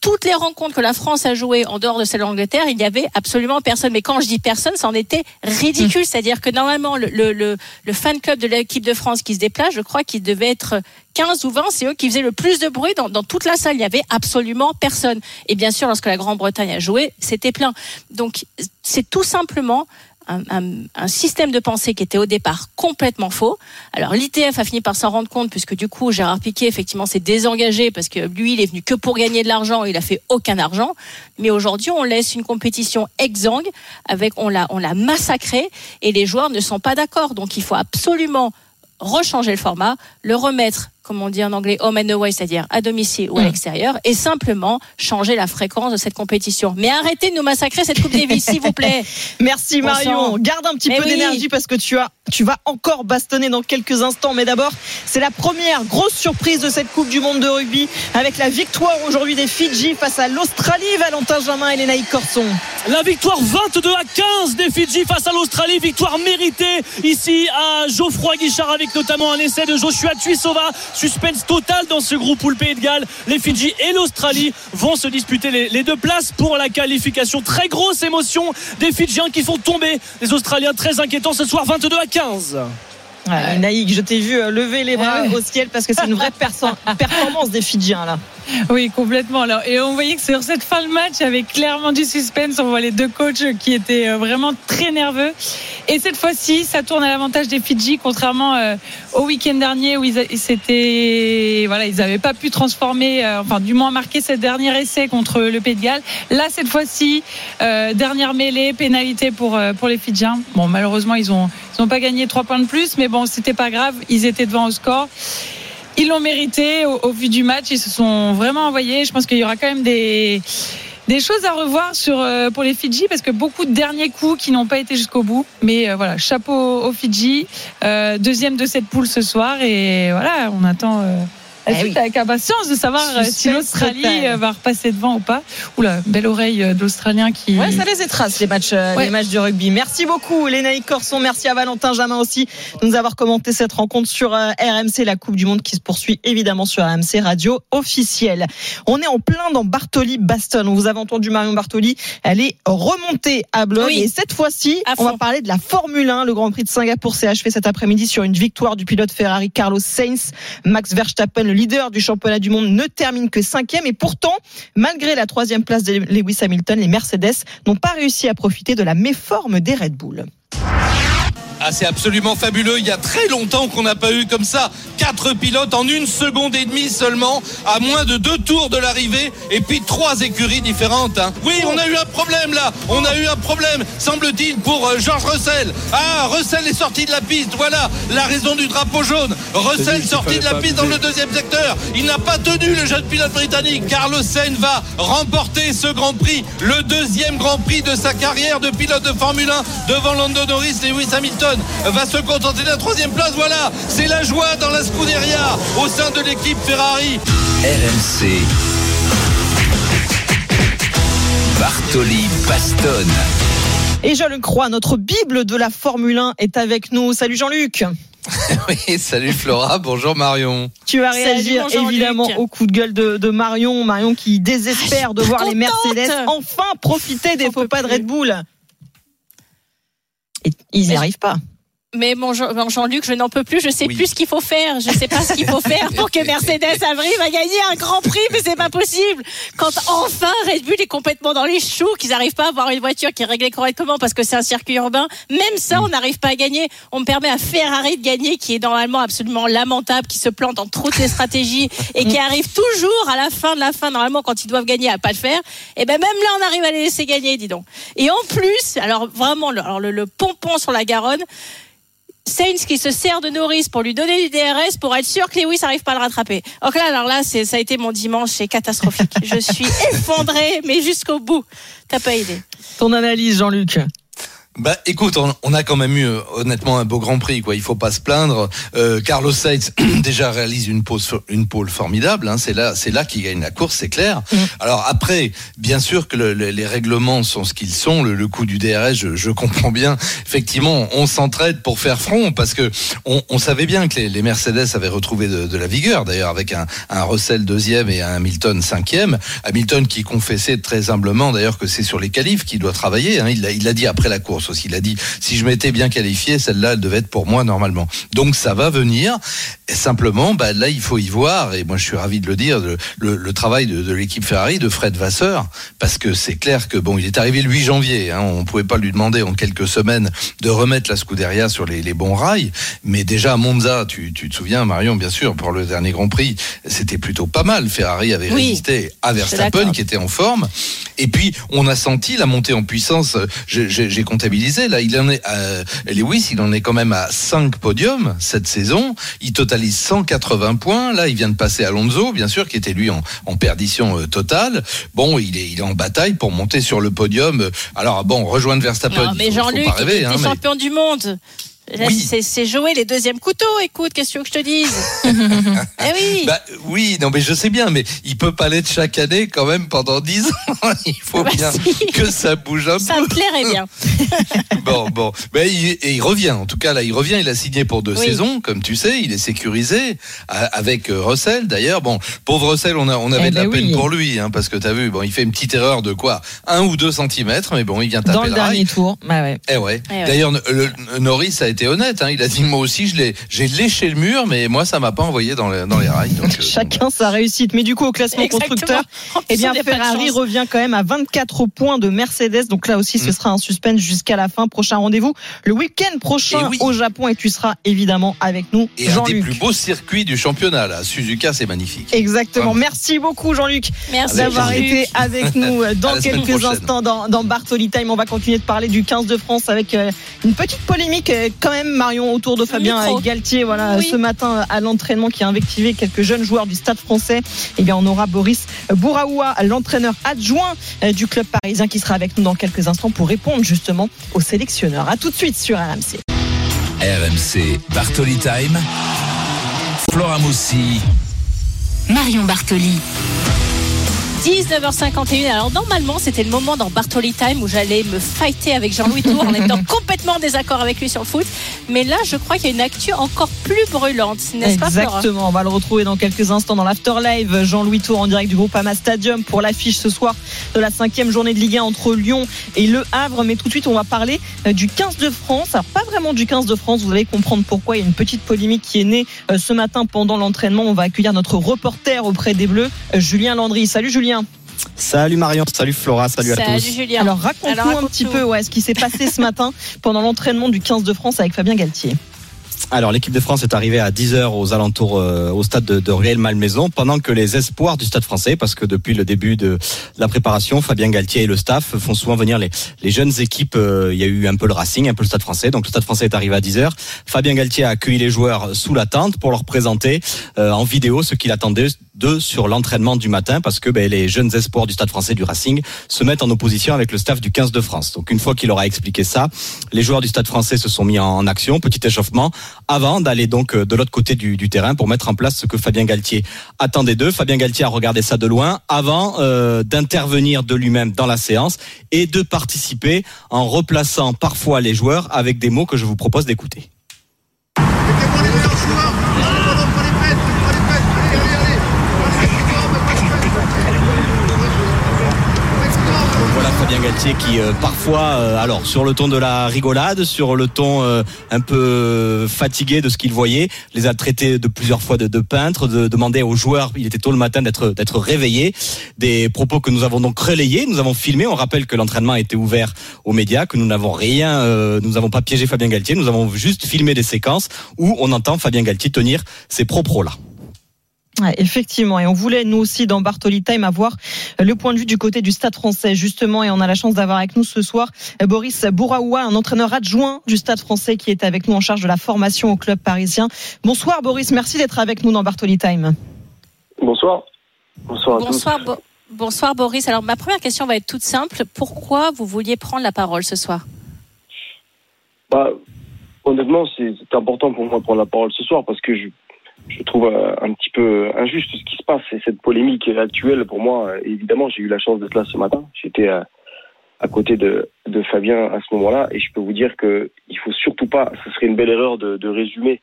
Toutes les rencontres que la France a jouées en dehors de celle d'Angleterre, il n'y avait absolument personne. Mais quand je dis personne, ça en était ridicule. C'est-à-dire que normalement, le, le, le, fan club de l'équipe de France qui se déplace, je crois qu'il devait être 15 ou 20, c'est eux qui faisaient le plus de bruit dans, dans toute la salle. Il n'y avait absolument personne. Et bien sûr, lorsque la Grande-Bretagne a joué, c'était plein. Donc, c'est tout simplement un, système de pensée qui était au départ complètement faux. Alors l'ITF a fini par s'en rendre compte puisque du coup Gérard Piquet effectivement s'est désengagé parce que lui il est venu que pour gagner de l'argent, il a fait aucun argent. Mais aujourd'hui on laisse une compétition exsangue avec on l'a on l'a massacré et les joueurs ne sont pas d'accord. Donc il faut absolument rechanger le format, le remettre comme on dit en anglais, home and away, c'est-à-dire à domicile ou à mm. l'extérieur, et simplement changer la fréquence de cette compétition. Mais arrêtez de nous massacrer cette Coupe Davis, s'il vous plaît. Merci Marion. Garde un petit peu d'énergie parce que tu as, tu vas encore bastonner dans quelques instants. Mais d'abord, c'est la première grosse surprise de cette Coupe du Monde de rugby avec la victoire aujourd'hui des Fidji face à l'Australie. Valentin Jamin et Lénaï Corson. La victoire 22 à 15 des Fidji face à l'Australie. Victoire méritée ici à Geoffroy Guichard avec notamment un essai de Joshua Tuisova Suspense total dans ce groupe où le Pays de Galles, les Fidji et l'Australie vont se disputer les, deux places pour la qualification. Très grosse émotion des Fidjiens qui font tomber les Australiens très inquiétants ce soir 22 à 15. Ouais, Naïk, je t'ai vu euh, lever les bras au ciel parce que c'est une vraie performance des Fidjiens là. Oui, complètement. Et on voyait que sur cette fin de match, il y avait clairement du suspense. On voit les deux coachs qui étaient euh, vraiment très nerveux. Et cette fois-ci, ça tourne à l'avantage des Fidji, contrairement euh, au week-end dernier où ils, s'étaient, voilà, ils n'avaient pas pu transformer, enfin, du moins marquer ce dernier essai contre le Pays de Galles. Là, cette fois-ci, dernière mêlée, pénalité pour, pour les Fidjiens. Bon, malheureusement, ils n'ont pas gagné trois points de plus, mais bon, c'était pas grave. Ils étaient devant au score. Ils l'ont mérité au, vu du match. Ils se sont vraiment envoyés. Je pense qu'il y aura quand même des des choses à revoir sur euh, pour les Fidji parce que beaucoup de derniers coups qui n'ont pas été jusqu'au bout. Mais euh, voilà, chapeau aux Fidji, euh, deuxième de cette poule ce soir et voilà, on attend. Eh avec impatience de savoir euh, si l'Australie euh, va repasser devant ou pas. Oula, belle oreille euh, d'Australien qui. Ouais, ça les étrace les matchs, les matchs du rugby. Merci beaucoup, Lénaïque Corson. Merci à Valentin Jamin aussi de nous avoir commenté cette rencontre sur RMC, la Coupe du Monde qui se poursuit évidemment sur RMC Radio officielle. On est en plein dans Bartoli-Baston. Vous avez entendu Marion Bartoli. Elle est remontée à bloc. Et cette fois-ci, on va parler de la Formule 1. Le Grand Prix de Singapour s'est achevé cet après-midi sur une victoire du pilote Ferrari Carlos Sainz. Max Verstappen le leader du championnat du monde, ne termine que cinquième. Et pourtant, malgré la troisième place de Lewis Hamilton, les Mercedes n'ont pas réussi à profiter de la méforme des Red Bull. Ah, c'est absolument fabuleux. Il y a très longtemps qu'on n'a pas eu comme ça quatre pilotes en une seconde et demie seulement, à moins de deux tours de l'arrivée, et puis trois écuries différentes. Hein. Oui, on a eu un problème là. On a eu un problème, semble-t-il, pour euh, Georges Russell. Ah, Russell est sorti de la piste. Voilà la raison du drapeau jaune. Russell sorti de la piste dans le deuxième secteur. Il n'a pas tenu le jeune pilote britannique. Carlos Sainz va remporter ce Grand Prix, le deuxième Grand Prix de sa carrière de pilote de Formule 1 devant Lando Norris et Lewis Hamilton va se contenter de la troisième place. Voilà, c'est la joie dans la Scuderia au sein de l'équipe Ferrari. RMC. Bartoli Baston. Et je le crois, notre Bible de la Formule 1 est avec nous. Salut Jean-Luc. oui, salut Flora, bonjour Marion. Tu vas réagir évidemment au coup de gueule de, Marion. Marion qui désespère ah, de voir les Mercedes enfin profiter des faux pas de Red Bull. Et ils n'y arrivent pas. Mais mon Jean-Luc, je n'en peux plus, je sais plus ce qu'il faut faire, je sais pas ce qu'il faut faire pour que Mercedes arrive à gagner un grand prix, mais c'est pas possible. Quand enfin Red Bull est complètement dans les choux, qu'ils n'arrivent pas à avoir une voiture qui est réglée correctement parce que c'est un circuit urbain, même ça, on n'arrive pas à gagner. On me permet à Ferrari de gagner, qui est normalement absolument lamentable, qui se plante en toutes les stratégies et qui arrive toujours à la fin de la fin, normalement quand ils doivent gagner, à pas le faire. Et ben même là, on arrive à les laisser gagner, dis donc. Et en plus, alors vraiment, alors le, le pompon sur la Garonne Sainz qui se sert de Norris pour lui donner du DRS pour être sûr que Lewis n'arrive pas à le rattraper. Donc là, alors là, c'est, ça a été mon dimanche, c'est catastrophique. Je suis effondré, mais jusqu'au bout. T'as pas idée. Ton analyse, Jean-Luc? Bah écoute, on, on, a quand même eu euh, honnêtement un beau Grand Prix, quoi. Il faut pas se plaindre. Euh, Carlos Sainz déjà réalise une pole, une pole formidable. Hein. C'est là, c'est là qu'il gagne la course, c'est clair. Mm. Alors après, bien sûr que le, le, les règlements sont ce qu'ils sont. Le, le, coup du DRS, je, je, comprends bien. Effectivement, on s'entraide pour faire front parce que on, on savait bien que les, les, Mercedes avaient retrouvé de, de la vigueur. D'ailleurs, avec un, un, Russell deuxième et un Hamilton cinquième. Hamilton qui confessait très humblement d'ailleurs que c'est sur les qualifs qu'il doit travailler. Hein. Il l'a il dit après la course aussi. Il a dit si je m'étais bien qualifié, celle-là, elle devait être pour moi normalement. Donc ça va venir. Et simplement, bah, là, il faut y voir. Et moi, je suis ravi de le dire, le, le, le travail de, de l'équipe Ferrari, de Fred Vasseur, parce que c'est clair que bon, il est arrivé le 8 janvier. Hein, on pouvait pas lui demander en quelques semaines de remettre la Scuderia sur les, les bons rails. Mais déjà à Monza, tu, tu, te souviens, Marion, bien sûr, pour le dernier Grand Prix, c'était plutôt pas mal. Ferrari avait oui, résisté à Verstappen, qui était en forme. Et puis, on a senti la montée en puissance. J'ai Là, il en est à, Lewis, il en est quand même à 5 podiums cette saison. Il totalise 180 points. Là, il vient de passer Alonso, bien sûr, qui était lui en, en perdition euh, totale. Bon, il est, il est en bataille pour monter sur le podium. Alors, bon, rejoindre Verstappen. Non, mais Jean-Luc, il est hein, champion mais... du monde. Oui. C'est jouer les deuxièmes couteaux. Écoute, qu'est-ce que je te dise Eh oui. Bah, oui, non, mais je sais bien, mais il peut pas l'être chaque année quand même pendant 10 ans. Il faut bah bien si. que ça bouge un ça peu. Ça me plairait bien. bon, bon. Mais il, et il revient. En tout cas, là, il revient. Il a signé pour deux oui. saisons, comme tu sais. Il est sécurisé avec euh, Russell. D'ailleurs, bon, pauvre Russell, on, a, on avait eh de la ben peine oui. pour lui, hein, parce que tu as vu, bon, il fait une petite erreur de quoi Un ou deux centimètres, mais bon, il vient taper Dans le, le dernier rail. tour. Bah ouais. Eh ouais. Eh ouais. D'ailleurs, Norris a été honnête. Hein. Il a dit moi aussi, je l'ai, j'ai léché le mur, mais moi ça m'a pas envoyé dans les, dans les rails. Donc, euh, Chacun sa réussite. Mais du coup, au classement Exactement. constructeur, eh bien Ferrari revient quand même à 24 points de Mercedes. Donc là aussi, ce Mm. sera un suspense jusqu'à la fin. Prochain rendez-vous le week-end prochain oui. au Japon et tu seras évidemment avec nous, Et un des plus beaux circuits du championnat, là. Suzuka, c'est magnifique. Exactement. Merci beaucoup, Jean-Luc, Merci d'avoir Jean-Luc. été avec nous euh, dans quelques prochaine. instants dans, dans Bartoli Time. On va continuer de parler du 15 de France avec euh, une petite polémique quand même, Marion, autour de Fabien. Galtier. Voilà, Oui. ce matin à l'entraînement qui a invectivé quelques jeunes joueurs du Stade français. Eh bien, on aura Boris Bouraoua, l'entraîneur adjoint euh, du club parisien, qui sera avec nous dans quelques instants pour répondre justement aux sélectionneurs. À tout de suite sur RMC. RMC Bartoli Time. Flora Moussi. Marion Bartoli. 19h51. Alors normalement, c'était le moment dans Bartoli Time où j'allais me fighter avec Jean-Louis Tour en étant complètement en désaccord avec lui sur le foot. Mais là, je crois qu'il y a une actu encore plus brûlante, n'est-ce pas Exactement, on va le retrouver dans quelques instants dans l'After Live. Jean-Louis Tour en direct du groupe Ama Stadium pour l'affiche ce soir de la cinquième journée de Ligue 1 entre Lyon et Le Havre. Mais tout de suite, on va parler euh, du 15 de France. Alors, pas vraiment du 15 de France, vous allez comprendre pourquoi. Il y a une petite polémique qui est née euh, ce matin pendant l'entraînement. On va accueillir notre reporter auprès des Bleus, euh, Julien Landry. Salut Julien. Salut Marion, salut Flora, salut, Salut à tous. Julien. Alors raconte-nous un petit tout. peu ouais, ce qui s'est passé ce matin pendant l'entraînement du 15 de France avec Fabien Galtier. Alors l'équipe de France est arrivée à 10h aux alentours euh, au stade de, de Rueil-Malmaison pendant que les espoirs du stade français, parce que depuis le début de la préparation, Fabien Galtier et le staff font souvent venir les, jeunes équipes. euh, Il y a eu un peu le Racing, un peu le stade français. Donc le stade français est arrivé à 10h. Fabien Galtier a accueilli les joueurs sous la tente pour leur présenter euh, en vidéo ce qu'il attendait d'eux sur l'entraînement du matin parce que ben, les jeunes espoirs du stade français du Racing se mettent en opposition avec le staff du 15 de France. Donc une fois qu'il leur a expliqué ça, les joueurs du stade français se sont mis en action, petit échauffement, avant d'aller donc euh, de l'autre côté du, du terrain pour mettre en place ce que Fabien Galtier attendait d'eux. Fabien Galtier a regardé ça de loin avant euh, d'intervenir de lui-même dans la séance et de participer en replaçant parfois les joueurs avec des mots que je vous propose d'écouter. Fabien Galtier qui euh, parfois, euh, alors sur le ton de la rigolade, sur le ton euh, un peu fatigué de ce qu'il voyait, les a traités de plusieurs fois de, peintres, de demander aux joueurs, il était tôt le matin d'être d'être réveillés, des propos que nous avons donc relayés, nous avons filmé. On rappelle que l'entraînement était ouvert aux médias, que nous n'avons rien, nous n'avons pas piégé Fabien Galtier, nous avons juste filmé des séquences où on entend Fabien Galtier tenir ces propos là. Ouais, effectivement, et on voulait nous aussi dans Bartoli Time avoir le point de vue du côté du Stade Français justement, et on a la chance d'avoir avec nous ce soir Boris Bouraoua, un entraîneur adjoint du Stade Français qui est avec nous en charge de la formation au club parisien. Bonsoir Boris, merci d'être avec nous dans Bartoli Time. Bonsoir. Bonsoir. À Bonsoir, tous. Bo- bonsoir Boris. Alors ma première question va être toute simple. Pourquoi vous vouliez prendre la parole ce soir? Bah, honnêtement, c'est c'est important pour moi de prendre la parole ce soir parce que je, je trouve euh, un petit peu injuste ce qui se passe et cette polémique actuelle pour moi. euh, Évidemment, j'ai eu la chance d'être là ce matin. J'étais à, à côté de, Fabien à ce moment-là et je peux vous dire que il faut surtout pas. Ce serait une belle erreur de, résumer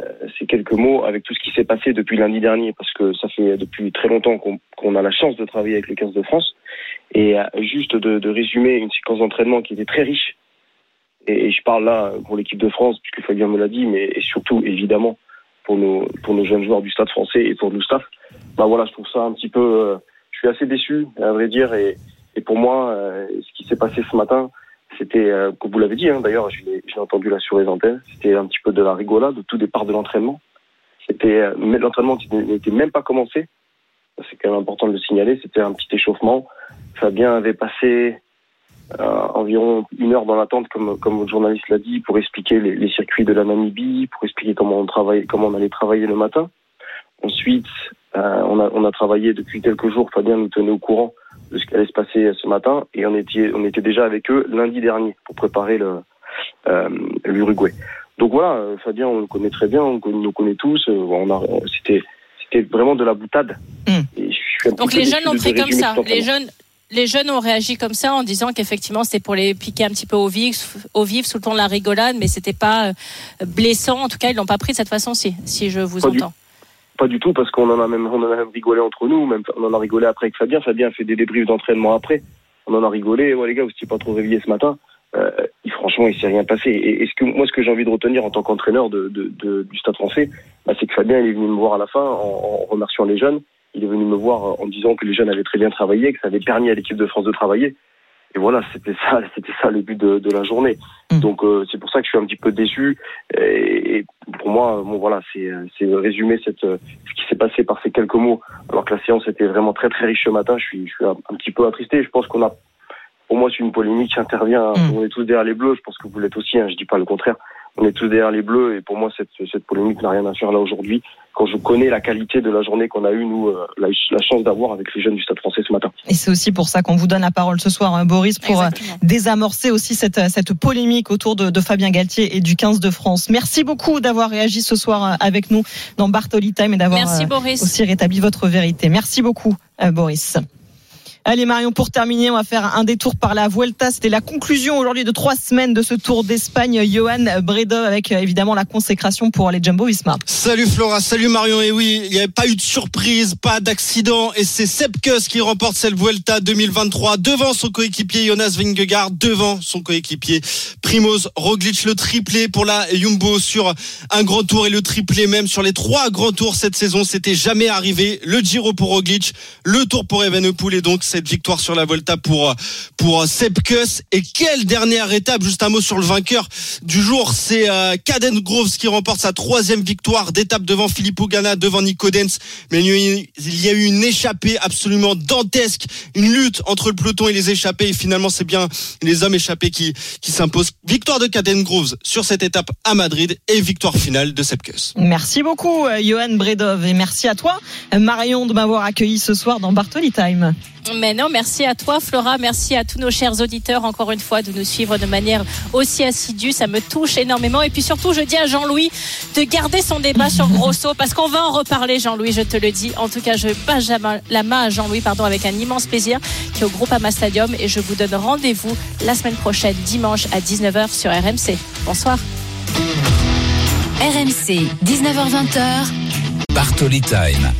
euh, ces quelques mots avec tout ce qui s'est passé depuis lundi dernier parce que ça fait depuis très longtemps qu'on a la chance de travailler avec les 15 de France et euh, juste de, résumer une séquence d'entraînement qui était très riche et, je parle là pour l'équipe de France, puisque Fabien me l'a dit, mais surtout, évidemment, pour nos, jeunes joueurs du stade français et pour nous staff. Bah voilà, je trouve ça un petit peu. euh, je suis assez déçu, à vrai dire. Et, pour moi, euh, ce qui s'est passé ce matin, c'était, euh, comme vous l'avez dit, hein, d'ailleurs, je entendu là sur les c'était un petit peu de la rigolade au tout départ de l'entraînement. C'était l'entraînement n'était même pas commencé. C'est quand même important de le signaler. C'était un petit échauffement. Fabien avait passé environ une heure dans l'attente, comme, comme votre journaliste l'a dit, pour expliquer les, les circuits de la Namibie, pour expliquer comment on travaille, comment on allait travailler le matin. Ensuite, euh, on, a, on a travaillé depuis quelques jours. Fabien nous tenait au courant de ce qui allait se passer ce matin, et on était, on était déjà avec eux lundi dernier pour préparer le euh, l'Uruguay. Donc voilà, euh, Fabien, on le connaît très bien, on nous connaît tous. euh, on a, c'était, c'était vraiment de la boutade. Et je suis un Donc les jeunes l'ont pris comme ça. Les jeunes, les jeunes ont réagi comme ça en disant qu'effectivement c'était pour les piquer un petit peu au vif, au vif sous le ton de la rigolade, mais c'était pas euh, blessant. En tout cas, ils l'ont pas pris de cette façon-ci, si je vous Pas du- entends. Pas du tout, parce qu'on en a même, on en a même rigolé entre nous, même, on en a rigolé après avec Fabien. Fabien a fait des débriefs d'entraînement après. On en a rigolé. Ouais, les gars, vous étiez pas trop réveillés ce matin. Euh, il- franchement, il s'est rien passé. Et, et ce que, moi, ce que j'ai envie de retenir en tant qu'entraîneur de, de, de- du Stade français, bah, c'est que Fabien, il est venu me voir à la fin en, en remerciant les jeunes. Il est venu me voir en disant que les jeunes avaient très bien travaillé, que ça avait permis à l'équipe de France de travailler. Et voilà, c'était ça, c'était ça le but de, de la journée. Donc euh, c'est pour ça que je suis un petit peu déçu. Et, et pour moi, bon voilà, c'est c'est résumer cette euh, ce qui s'est passé par ces quelques mots. Alors que la séance était vraiment très très riche ce matin. Je suis je suis un, un petit peu attristé. Je pense qu'on a pour moi, c'est une polémique qui intervient. On est tous derrière les Bleus. Je pense que vous l'êtes aussi. Hein, je dis pas le contraire. On est tous derrière les Bleus. Et pour moi, cette, cette polémique n'a rien à faire là aujourd'hui. Quand je connais la qualité de la journée qu'on a eue, nous, euh, la, la chance d'avoir avec les jeunes du Stade français ce matin. Et c'est aussi pour ça qu'on vous donne la parole ce soir, hein, Boris, pour euh, désamorcer aussi cette, cette polémique autour de, de Fabien Galtier et du 15 de France. Merci beaucoup d'avoir réagi ce soir euh, avec nous dans Bartoli Time et d'avoir euh, aussi rétabli votre vérité. Merci beaucoup, euh, Boris. Allez Marion, pour terminer, on va faire un détour par la Vuelta. C'était la conclusion aujourd'hui de trois semaines de ce Tour d'Espagne. Johan Bredov avec euh, évidemment la consécration pour les Jumbo Visma. Salut Flora, salut Marion. Et oui, il n'y avait pas eu de surprise, pas d'accident. Et c'est Sepkus qui remporte cette Vuelta 2023 devant son coéquipier Jonas Vingegaard, devant son coéquipier Primoz Roglic. Le triplé pour la Jumbo sur un grand tour et le triplé même sur les trois grands tours cette saison. C'était jamais arrivé. Le Giro pour Roglic, le Tour pour Evenepoel et donc cette victoire sur la Volta pour pour Sepkus. Et quelle dernière étape Juste un mot sur le vainqueur du jour, c'est euh, Caden Groves qui remporte sa troisième victoire d'étape devant Filippo Ganna, devant Nico Dens. Mais il y a eu- une échappée absolument dantesque, une lutte entre le peloton et les échappés. Et finalement, c'est bien les hommes échappés qui qui s'imposent. Victoire de Caden Groves sur cette étape à Madrid et victoire finale de Sepkus. Merci beaucoup, euh, Johan Bredov, et merci à toi, Marion, de m'avoir accueilli ce soir dans Bartoli Time. Mais non, merci à toi, Flora. Merci à tous nos chers auditeurs, encore une fois, de nous suivre de manière aussi assidue. Ça me touche énormément. Et puis surtout, je dis à Jean-Louis de garder son débat sur Grosso, parce qu'on va en reparler, Jean-Louis, je te le dis. En tout cas, je passe la main à Jean-Louis, pardon, avec un immense plaisir, qui est au groupe Ama Stadium. Et je vous donne rendez-vous la semaine prochaine, dimanche à 19h sur RMC. Bonsoir. RMC, 19h20. Bartoli Time.